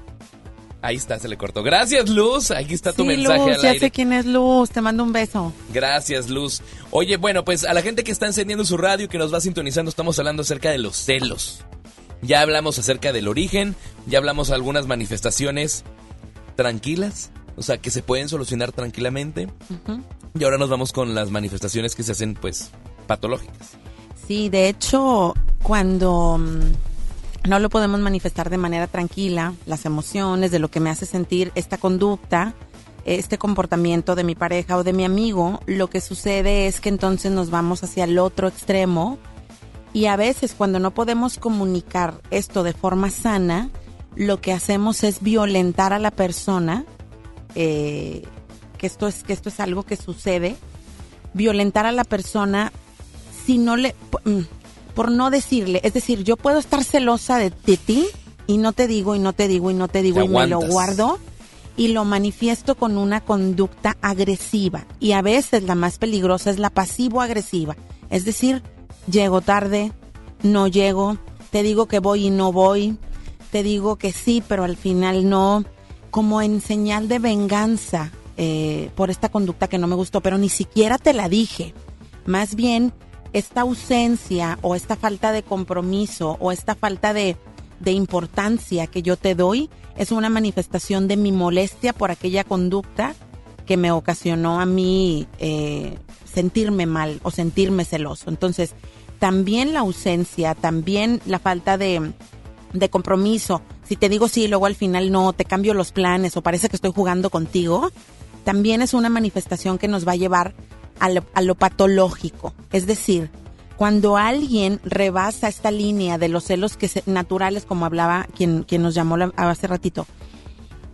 Speaker 2: Ahí está, se le cortó. Gracias, Luz. Aquí está tu
Speaker 25: sí,
Speaker 2: mensaje.
Speaker 25: Luz,
Speaker 2: al
Speaker 25: ya
Speaker 2: aire.
Speaker 25: sé quién es Luz. Te mando un beso.
Speaker 2: Gracias, Luz. Oye, bueno, pues a la gente que está encendiendo su radio, que nos va sintonizando, estamos hablando acerca de los celos. Ya hablamos acerca del origen, ya hablamos de algunas manifestaciones tranquilas, o sea, que se pueden solucionar tranquilamente. Y ahora nos vamos con las manifestaciones que se hacen, pues, patológicas.
Speaker 25: Sí, de hecho, cuando mm, no lo podemos manifestar de manera tranquila, las emociones, de lo que me hace sentir esta conducta, este comportamiento de mi pareja o de mi amigo, lo que sucede es que entonces nos vamos hacia el otro extremo y a veces cuando no podemos comunicar esto de forma sana, lo que hacemos es violentar a la persona, eh, que esto es que esto es algo que sucede, violentar a la persona si no le por, no decirle, es decir, yo puedo estar celosa de, de ti y no te digo y no te digo y no te digo
Speaker 2: Te
Speaker 25: y me lo guardo y lo manifiesto con una conducta agresiva. Y a veces la más peligrosa es la pasivo agresiva, es decir, llego tarde, no llego, te digo que voy y no voy, te digo que sí, pero al final no, como en señal de venganza eh, por esta conducta que no me gustó, pero ni siquiera te la dije. Más bien, esta ausencia o esta falta de compromiso o esta falta de, de importancia que yo te doy es una manifestación de mi molestia por aquella conducta que me ocasionó a mí eh, sentirme mal o sentirme celoso. Entonces, también la ausencia, también la falta de, de compromiso. Si te digo sí luego al final no, te cambio los planes o parece que estoy jugando contigo, también es una manifestación que nos va a llevar a lo, a lo patológico. Es decir, cuando alguien rebasa esta línea de los celos que se- naturales, como hablaba quien, quien nos llamó la- hace ratito,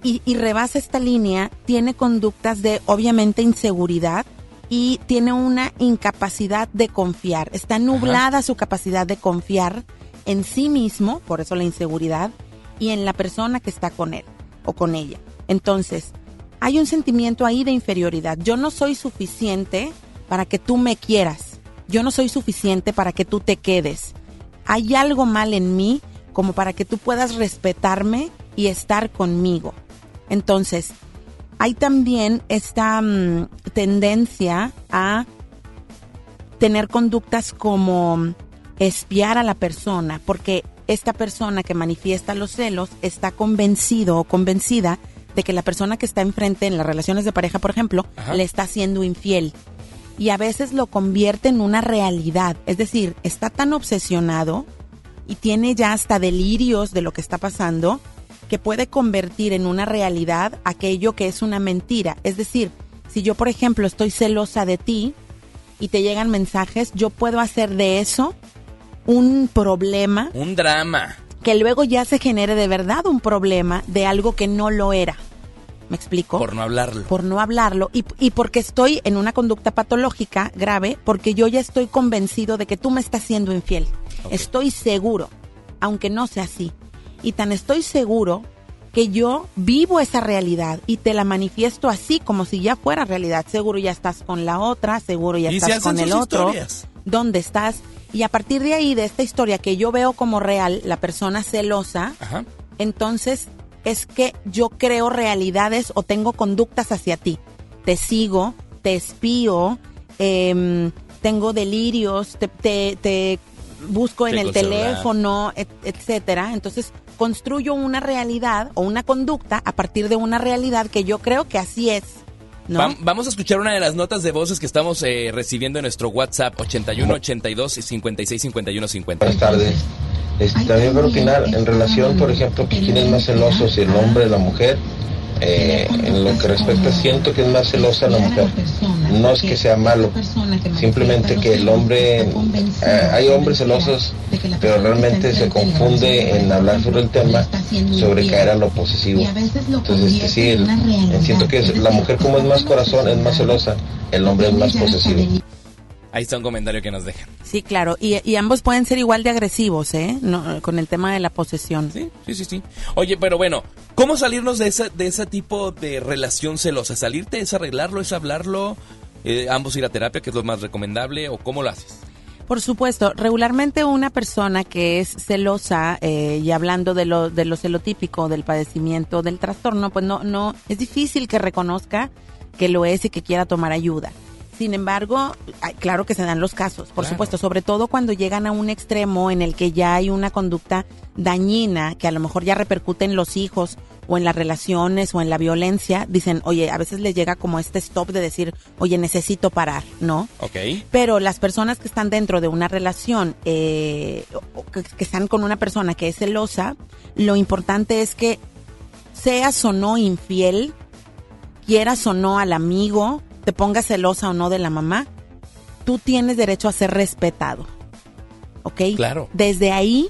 Speaker 25: y, y rebasa esta línea, tiene conductas de obviamente inseguridad y tiene una incapacidad de confiar. Está nublada su capacidad de confiar en sí mismo, por eso la inseguridad, y en la persona que está con él o con ella. Entonces, hay un sentimiento ahí de inferioridad. Yo no soy suficiente para que tú me quieras. Yo no soy suficiente para que tú te quedes. Hay algo mal en mí como para que tú puedas respetarme y estar conmigo. Entonces, hay también esta mm, tendencia a tener conductas como mm, espiar a la persona, porque esta persona que manifiesta los celos está convencido o convencida de que la persona que está enfrente en las relaciones de pareja, por ejemplo,
Speaker 2: Ajá.
Speaker 25: le está siendo infiel. Y a veces lo convierte en una realidad. Es decir, está tan obsesionado y tiene ya hasta delirios de lo que está pasando que puede convertir en una realidad aquello que es una mentira. Es decir, si yo, por ejemplo, estoy celosa de ti y te llegan mensajes, yo puedo hacer de eso un problema
Speaker 2: Un drama.
Speaker 25: Que luego ya se genere de verdad un problema de algo que no lo era. ¿Me explico?
Speaker 2: Por no hablarlo.
Speaker 25: por no hablarlo y, y porque estoy en una conducta patológica grave, porque yo ya estoy convencido de que tú me estás siendo infiel. Estoy seguro, aunque no sea así. Y tan estoy seguro que yo vivo esa realidad y te la manifiesto así como si ya fuera realidad. Seguro ya estás con la otra, seguro ya
Speaker 2: Y se
Speaker 25: estás
Speaker 2: hacen
Speaker 25: con el
Speaker 2: sus
Speaker 25: otro.
Speaker 2: historias.
Speaker 25: ¿Dónde estás? Y a partir de ahí, de esta historia que yo veo como real, la persona celosa,
Speaker 2: Ajá.
Speaker 25: entonces es que yo creo realidades o tengo conductas hacia ti. Te sigo, te espío, em, tengo delirios, te, te- te busco en el teléfono, et- etcétera. Entonces construyo una realidad o una conducta a partir de una realidad que yo creo que así es.
Speaker 2: Vamos a escuchar una de las notas de voces que estamos eh, recibiendo en nuestro WhatsApp 81 82 56 51 50.
Speaker 32: Buenas tardes. Este, también para opinar en relación, por ejemplo, que quién es más celoso, si el hombre o la mujer. Eh, en lo que respecta, siento que es más celosa la mujer. No es que sea malo, simplemente que el hombre, eh, hay hombres celosos, pero realmente se confunde en hablar sobre el tema, sobre caer a lo posesivo. Entonces, este, sí, siento que la mujer como es más corazón, es más celosa, el hombre es más posesivo.
Speaker 2: Ahí está un comentario que nos dejan.
Speaker 25: Sí, claro. Y, y ambos pueden ser igual de agresivos, ¿eh? No, con el tema de la posesión.
Speaker 2: Sí, sí, sí, sí. Oye, pero bueno, ¿cómo salirnos de ese, de ese tipo de relación celosa? ¿Salirte es arreglarlo, es hablarlo? Eh, ambos ir a terapia, que es lo más recomendable, o cómo lo haces?
Speaker 25: Por supuesto, regularmente una persona que es celosa eh, y hablando de lo, de lo celotípico, del padecimiento, del trastorno, pues no, no, es difícil que reconozca que lo es y que quiera tomar ayuda. Sin embargo, claro que se dan los casos, por supuesto, sobre todo cuando llegan a un extremo en el que ya hay una conducta dañina que a lo mejor ya repercute en los hijos o en las relaciones o en la violencia, dicen, oye, a veces les llega como este stop de decir, oye, necesito parar, ¿no?
Speaker 2: Ok.
Speaker 25: Pero las personas que están dentro de una relación, eh, que, que están con una persona que es celosa, lo importante es que seas o no infiel, quieras o no al amigo, te pongas celosa o no de la mamá, tú tienes derecho a ser respetado. ¿Ok?
Speaker 2: Claro.
Speaker 25: Desde ahí,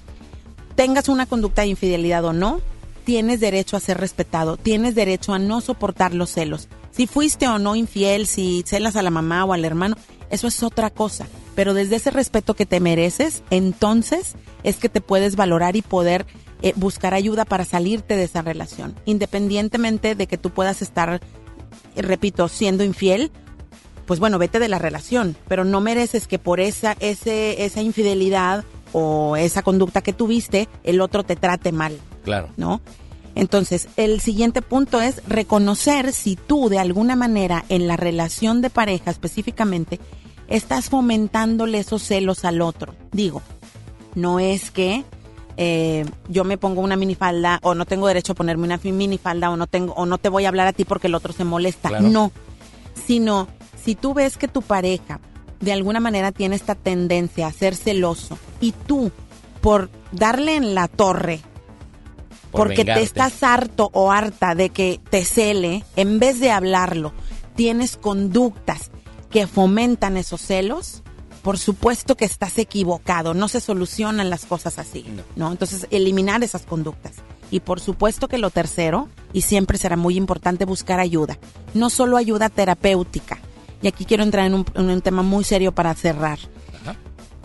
Speaker 25: tengas una conducta de infidelidad o no, tienes derecho a ser respetado, tienes derecho a no soportar los celos. Si fuiste o no infiel, si celas a la mamá o al hermano, eso es otra cosa. Pero desde ese respeto que te mereces, entonces es que te puedes valorar y poder eh, buscar ayuda para salirte de esa relación. Independientemente de que tú puedas estar, repito, siendo infiel, pues bueno, vete de la relación, pero no mereces que por esa, ese, esa infidelidad o esa conducta que tuviste, el otro te trate mal.
Speaker 2: Claro.
Speaker 25: ¿no? Entonces, el siguiente punto es reconocer si tú de alguna manera en la relación de pareja específicamente estás fomentándole esos celos al otro. Digo, no es que eh, yo me pongo una minifalda o no tengo derecho a ponerme una minifalda o no tengo o no te voy a hablar a ti porque el otro se molesta.
Speaker 34: Claro.
Speaker 25: No, sino si tú ves que tu pareja de alguna manera tiene esta tendencia a ser celoso y tú por darle en la torre
Speaker 34: Por
Speaker 25: porque
Speaker 34: vengarte.
Speaker 25: te estás harto o harta de que te cele, en vez de hablarlo, tienes conductas que fomentan esos celos, por supuesto que estás equivocado, no se solucionan las cosas así, ¿no? Entonces, eliminar esas conductas. Y por supuesto que lo tercero, y siempre será muy importante buscar ayuda, no solo ayuda terapéutica, y aquí quiero entrar en un, en un tema muy serio para cerrar.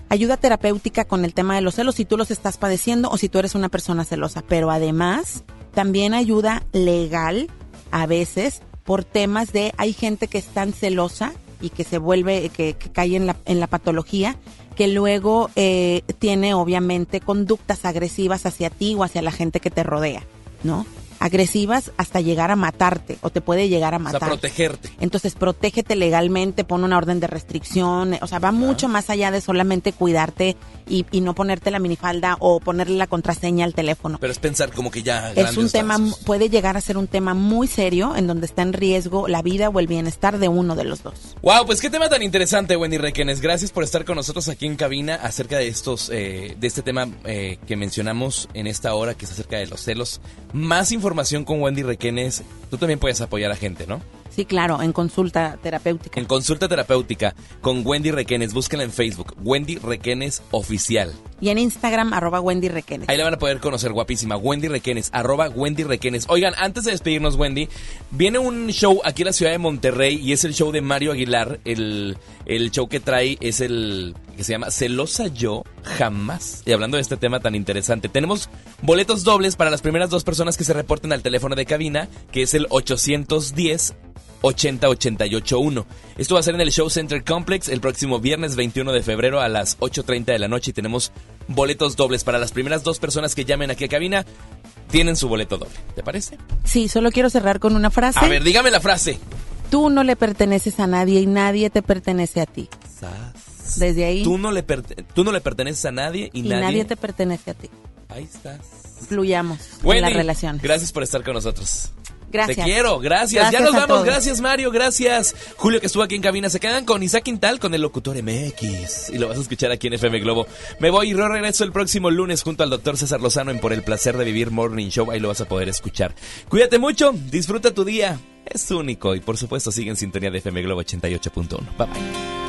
Speaker 25: Ayuda terapéutica con el tema de los celos si tú los estás padeciendo o si tú eres una persona celosa, pero además también ayuda legal a veces por temas de hay gente que es tan celosa y que se vuelve, que, que cae en la, en la patología, que luego eh, tiene obviamente conductas agresivas hacia ti o hacia la gente que te rodea, ¿no? Agresivas hasta llegar a matarte o te puede llegar a
Speaker 2: O sea,
Speaker 25: matar.
Speaker 2: protegerte.
Speaker 25: Entonces, protégete legalmente, pon una orden de restricción, o sea, va mucho más allá de solamente cuidarte y, y no ponerte la minifalda o ponerle la contraseña al teléfono.
Speaker 2: Pero es pensar como que ya.
Speaker 25: Es un tema, puede llegar a ser un tema muy serio en donde está en riesgo la vida o el bienestar de uno de los dos.
Speaker 2: Wow, pues qué tema tan interesante, Wendy Requenes. Gracias por estar con nosotros aquí en cabina acerca de estos, eh, de este tema eh, que mencionamos en esta hora, que es acerca de los celos. Más información con Wendy Requenes. Tú también puedes apoyar a gente, ¿no?
Speaker 25: Sí, claro, en consulta terapéutica.
Speaker 2: En consulta terapéutica con Wendy Requenes. Búsquenla en Facebook, Wendy Requenes Oficial.
Speaker 25: Y en Instagram, arroba Wendy Requenes.
Speaker 2: Ahí la van a poder conocer, guapísima. Wendy Requenes, arroba Wendy Requenes. Oigan, antes de despedirnos, Wendy, viene un show aquí en la ciudad de Monterrey y es el show de Mario Aguilar. El, el show que trae es el que se llama Celosa Yo Jamás. Y hablando de este tema tan interesante, tenemos boletos dobles para las primeras dos personas que se reporten al teléfono de cabina, que es el 810 80881. Esto va a ser en el Show Center Complex el próximo viernes 21 de febrero a las 8.30 de la noche y tenemos boletos dobles para las primeras dos personas que llamen aquí a cabina. Tienen su boleto doble, ¿te parece?
Speaker 25: Sí, solo quiero cerrar con una frase.
Speaker 2: A ver, dígame la frase.
Speaker 25: Tú no le perteneces a nadie y nadie te pertenece a ti. Desde ahí.
Speaker 2: Tú no le, tú no le perteneces a nadie y,
Speaker 25: y
Speaker 2: nadie...
Speaker 25: nadie... te pertenece a ti.
Speaker 2: Ahí estás.
Speaker 25: Fluyamos en
Speaker 2: Wendy,
Speaker 25: la relación.
Speaker 2: gracias por estar con nosotros.
Speaker 25: Gracias.
Speaker 2: Te quiero, gracias. ya nos vamos.
Speaker 25: todos.
Speaker 2: Gracias, Mario. Gracias. Julio, que estuvo aquí en cabina. Se quedan con Isaac Quintal, con el locutor MX. Y lo vas a escuchar aquí en FM Globo. Me voy y regreso el próximo lunes junto al doctor César Lozano en Por el placer de vivir Morning Show. Ahí lo vas a poder escuchar. Cuídate mucho. Disfruta tu día. Es único. Y por supuesto, sigue en sintonía de FM Globo 88.1. Bye bye.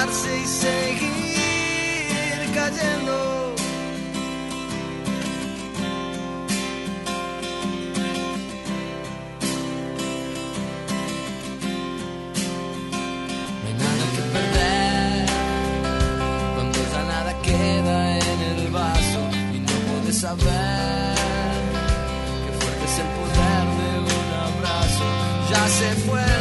Speaker 34: y cayendo.
Speaker 6: Nada que perder, cuando ya nada queda en el vaso y no puedes saber qué fuerte es el poder de un abrazo. Ya se fue.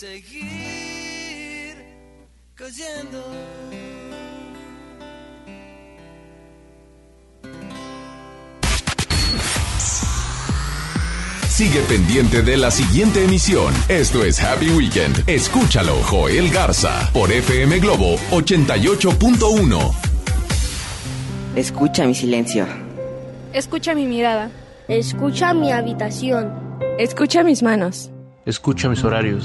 Speaker 6: Seguir cayendo.
Speaker 1: Sigue pendiente de la siguiente emisión. Esto es Happy Weekend. Escúchalo, Joel Garza, por FM Globo 88.1.
Speaker 35: Escucha mi silencio.
Speaker 36: Escucha mi mirada. Escucha mi habitación. Escucha mis manos.
Speaker 37: Escucha mis horarios.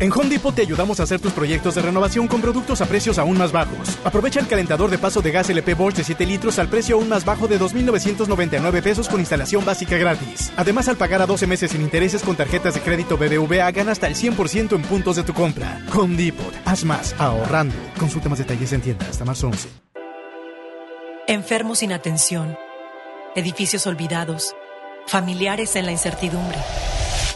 Speaker 12: En Home Depot te ayudamos a hacer tus proyectos de renovación con productos a precios aún más bajos. Aprovecha el calentador de paso de gas LP Bosch de 7 litros al precio aún más bajo de 2.999 pesos con instalación básica gratis. Además, al pagar a 12 meses sin intereses con tarjetas de crédito BBVA, gana hasta el 100% en puntos de tu compra. Home Depot. Haz más ahorrando. Consulta más detalles en tienda hasta marzo 11.
Speaker 5: Enfermos sin atención, edificios olvidados, familiares en la incertidumbre.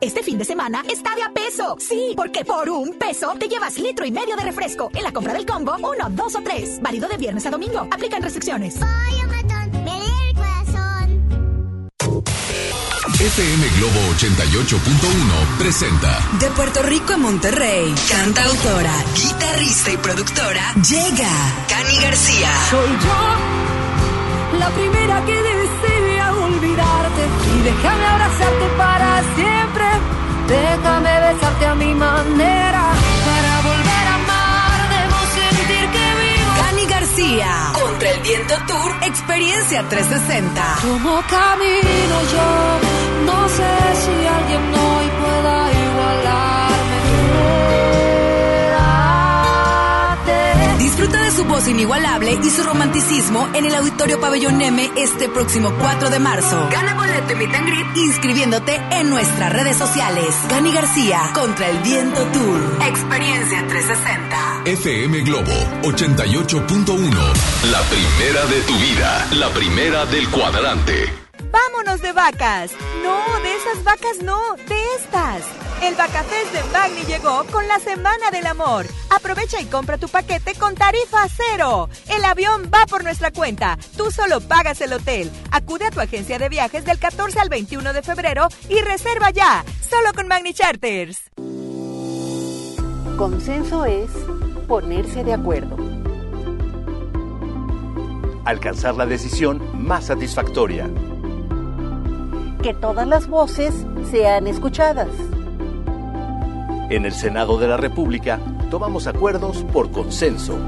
Speaker 18: Este fin de semana está de a peso. Sí, porque por un peso te llevas litro y medio de refresco. En la compra del combo, uno, dos o tres. Válido de viernes a domingo. Aplican restricciones.
Speaker 1: FM Globo 88.1 presenta
Speaker 29: De Puerto Rico a Monterrey, cantautora, guitarrista y productora, llega Cani García.
Speaker 38: Soy yo la primera que desea olvidarte y déjame abrazarte para siempre. Déjame besarte a mi manera para volver a amar. Debo sentir que vivo.
Speaker 29: Cani García, contra el viento tour, experiencia 360.
Speaker 38: Como camino yo, no sé si alguien hoy
Speaker 29: voz inigualable y su romanticismo en el Auditorio Pabellón M este próximo 4 de marzo. Gana boleto y meet and greet inscribiéndote en nuestras redes sociales. Cani García, contra el viento tour. Experiencia 360.
Speaker 1: FM Globo 88.1. La primera de tu vida. La primera del cuadrante.
Speaker 16: Vámonos de vacas. No, de esas vacas no, de estas. El Vacafest de Magni llegó con la Semana del Amor. Aprovecha y compra tu paquete con tarifa cero. El avión va por nuestra cuenta. Tú solo pagas el hotel. Acude a tu agencia de viajes del 14 al 21 de febrero y reserva ya. Solo con Magni Charters.
Speaker 39: Consenso es ponerse de acuerdo.
Speaker 11: Alcanzar la decisión más satisfactoria.
Speaker 39: Que todas las voces sean escuchadas.
Speaker 11: En el Senado de la República tomamos acuerdos por consenso.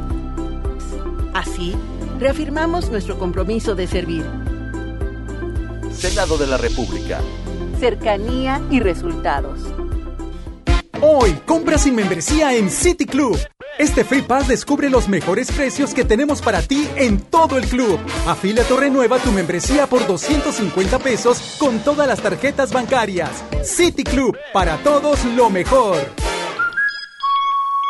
Speaker 39: Así, reafirmamos nuestro compromiso de servir.
Speaker 11: Senado de la República.
Speaker 39: Cercanía y resultados.
Speaker 12: Hoy, compra sin membresía en City Club. Este Free Pass descubre los mejores precios que tenemos para ti en todo el club. Afíliate o renueva tu membresía por 250 pesos con todas las tarjetas bancarias. City Club, para todos lo mejor.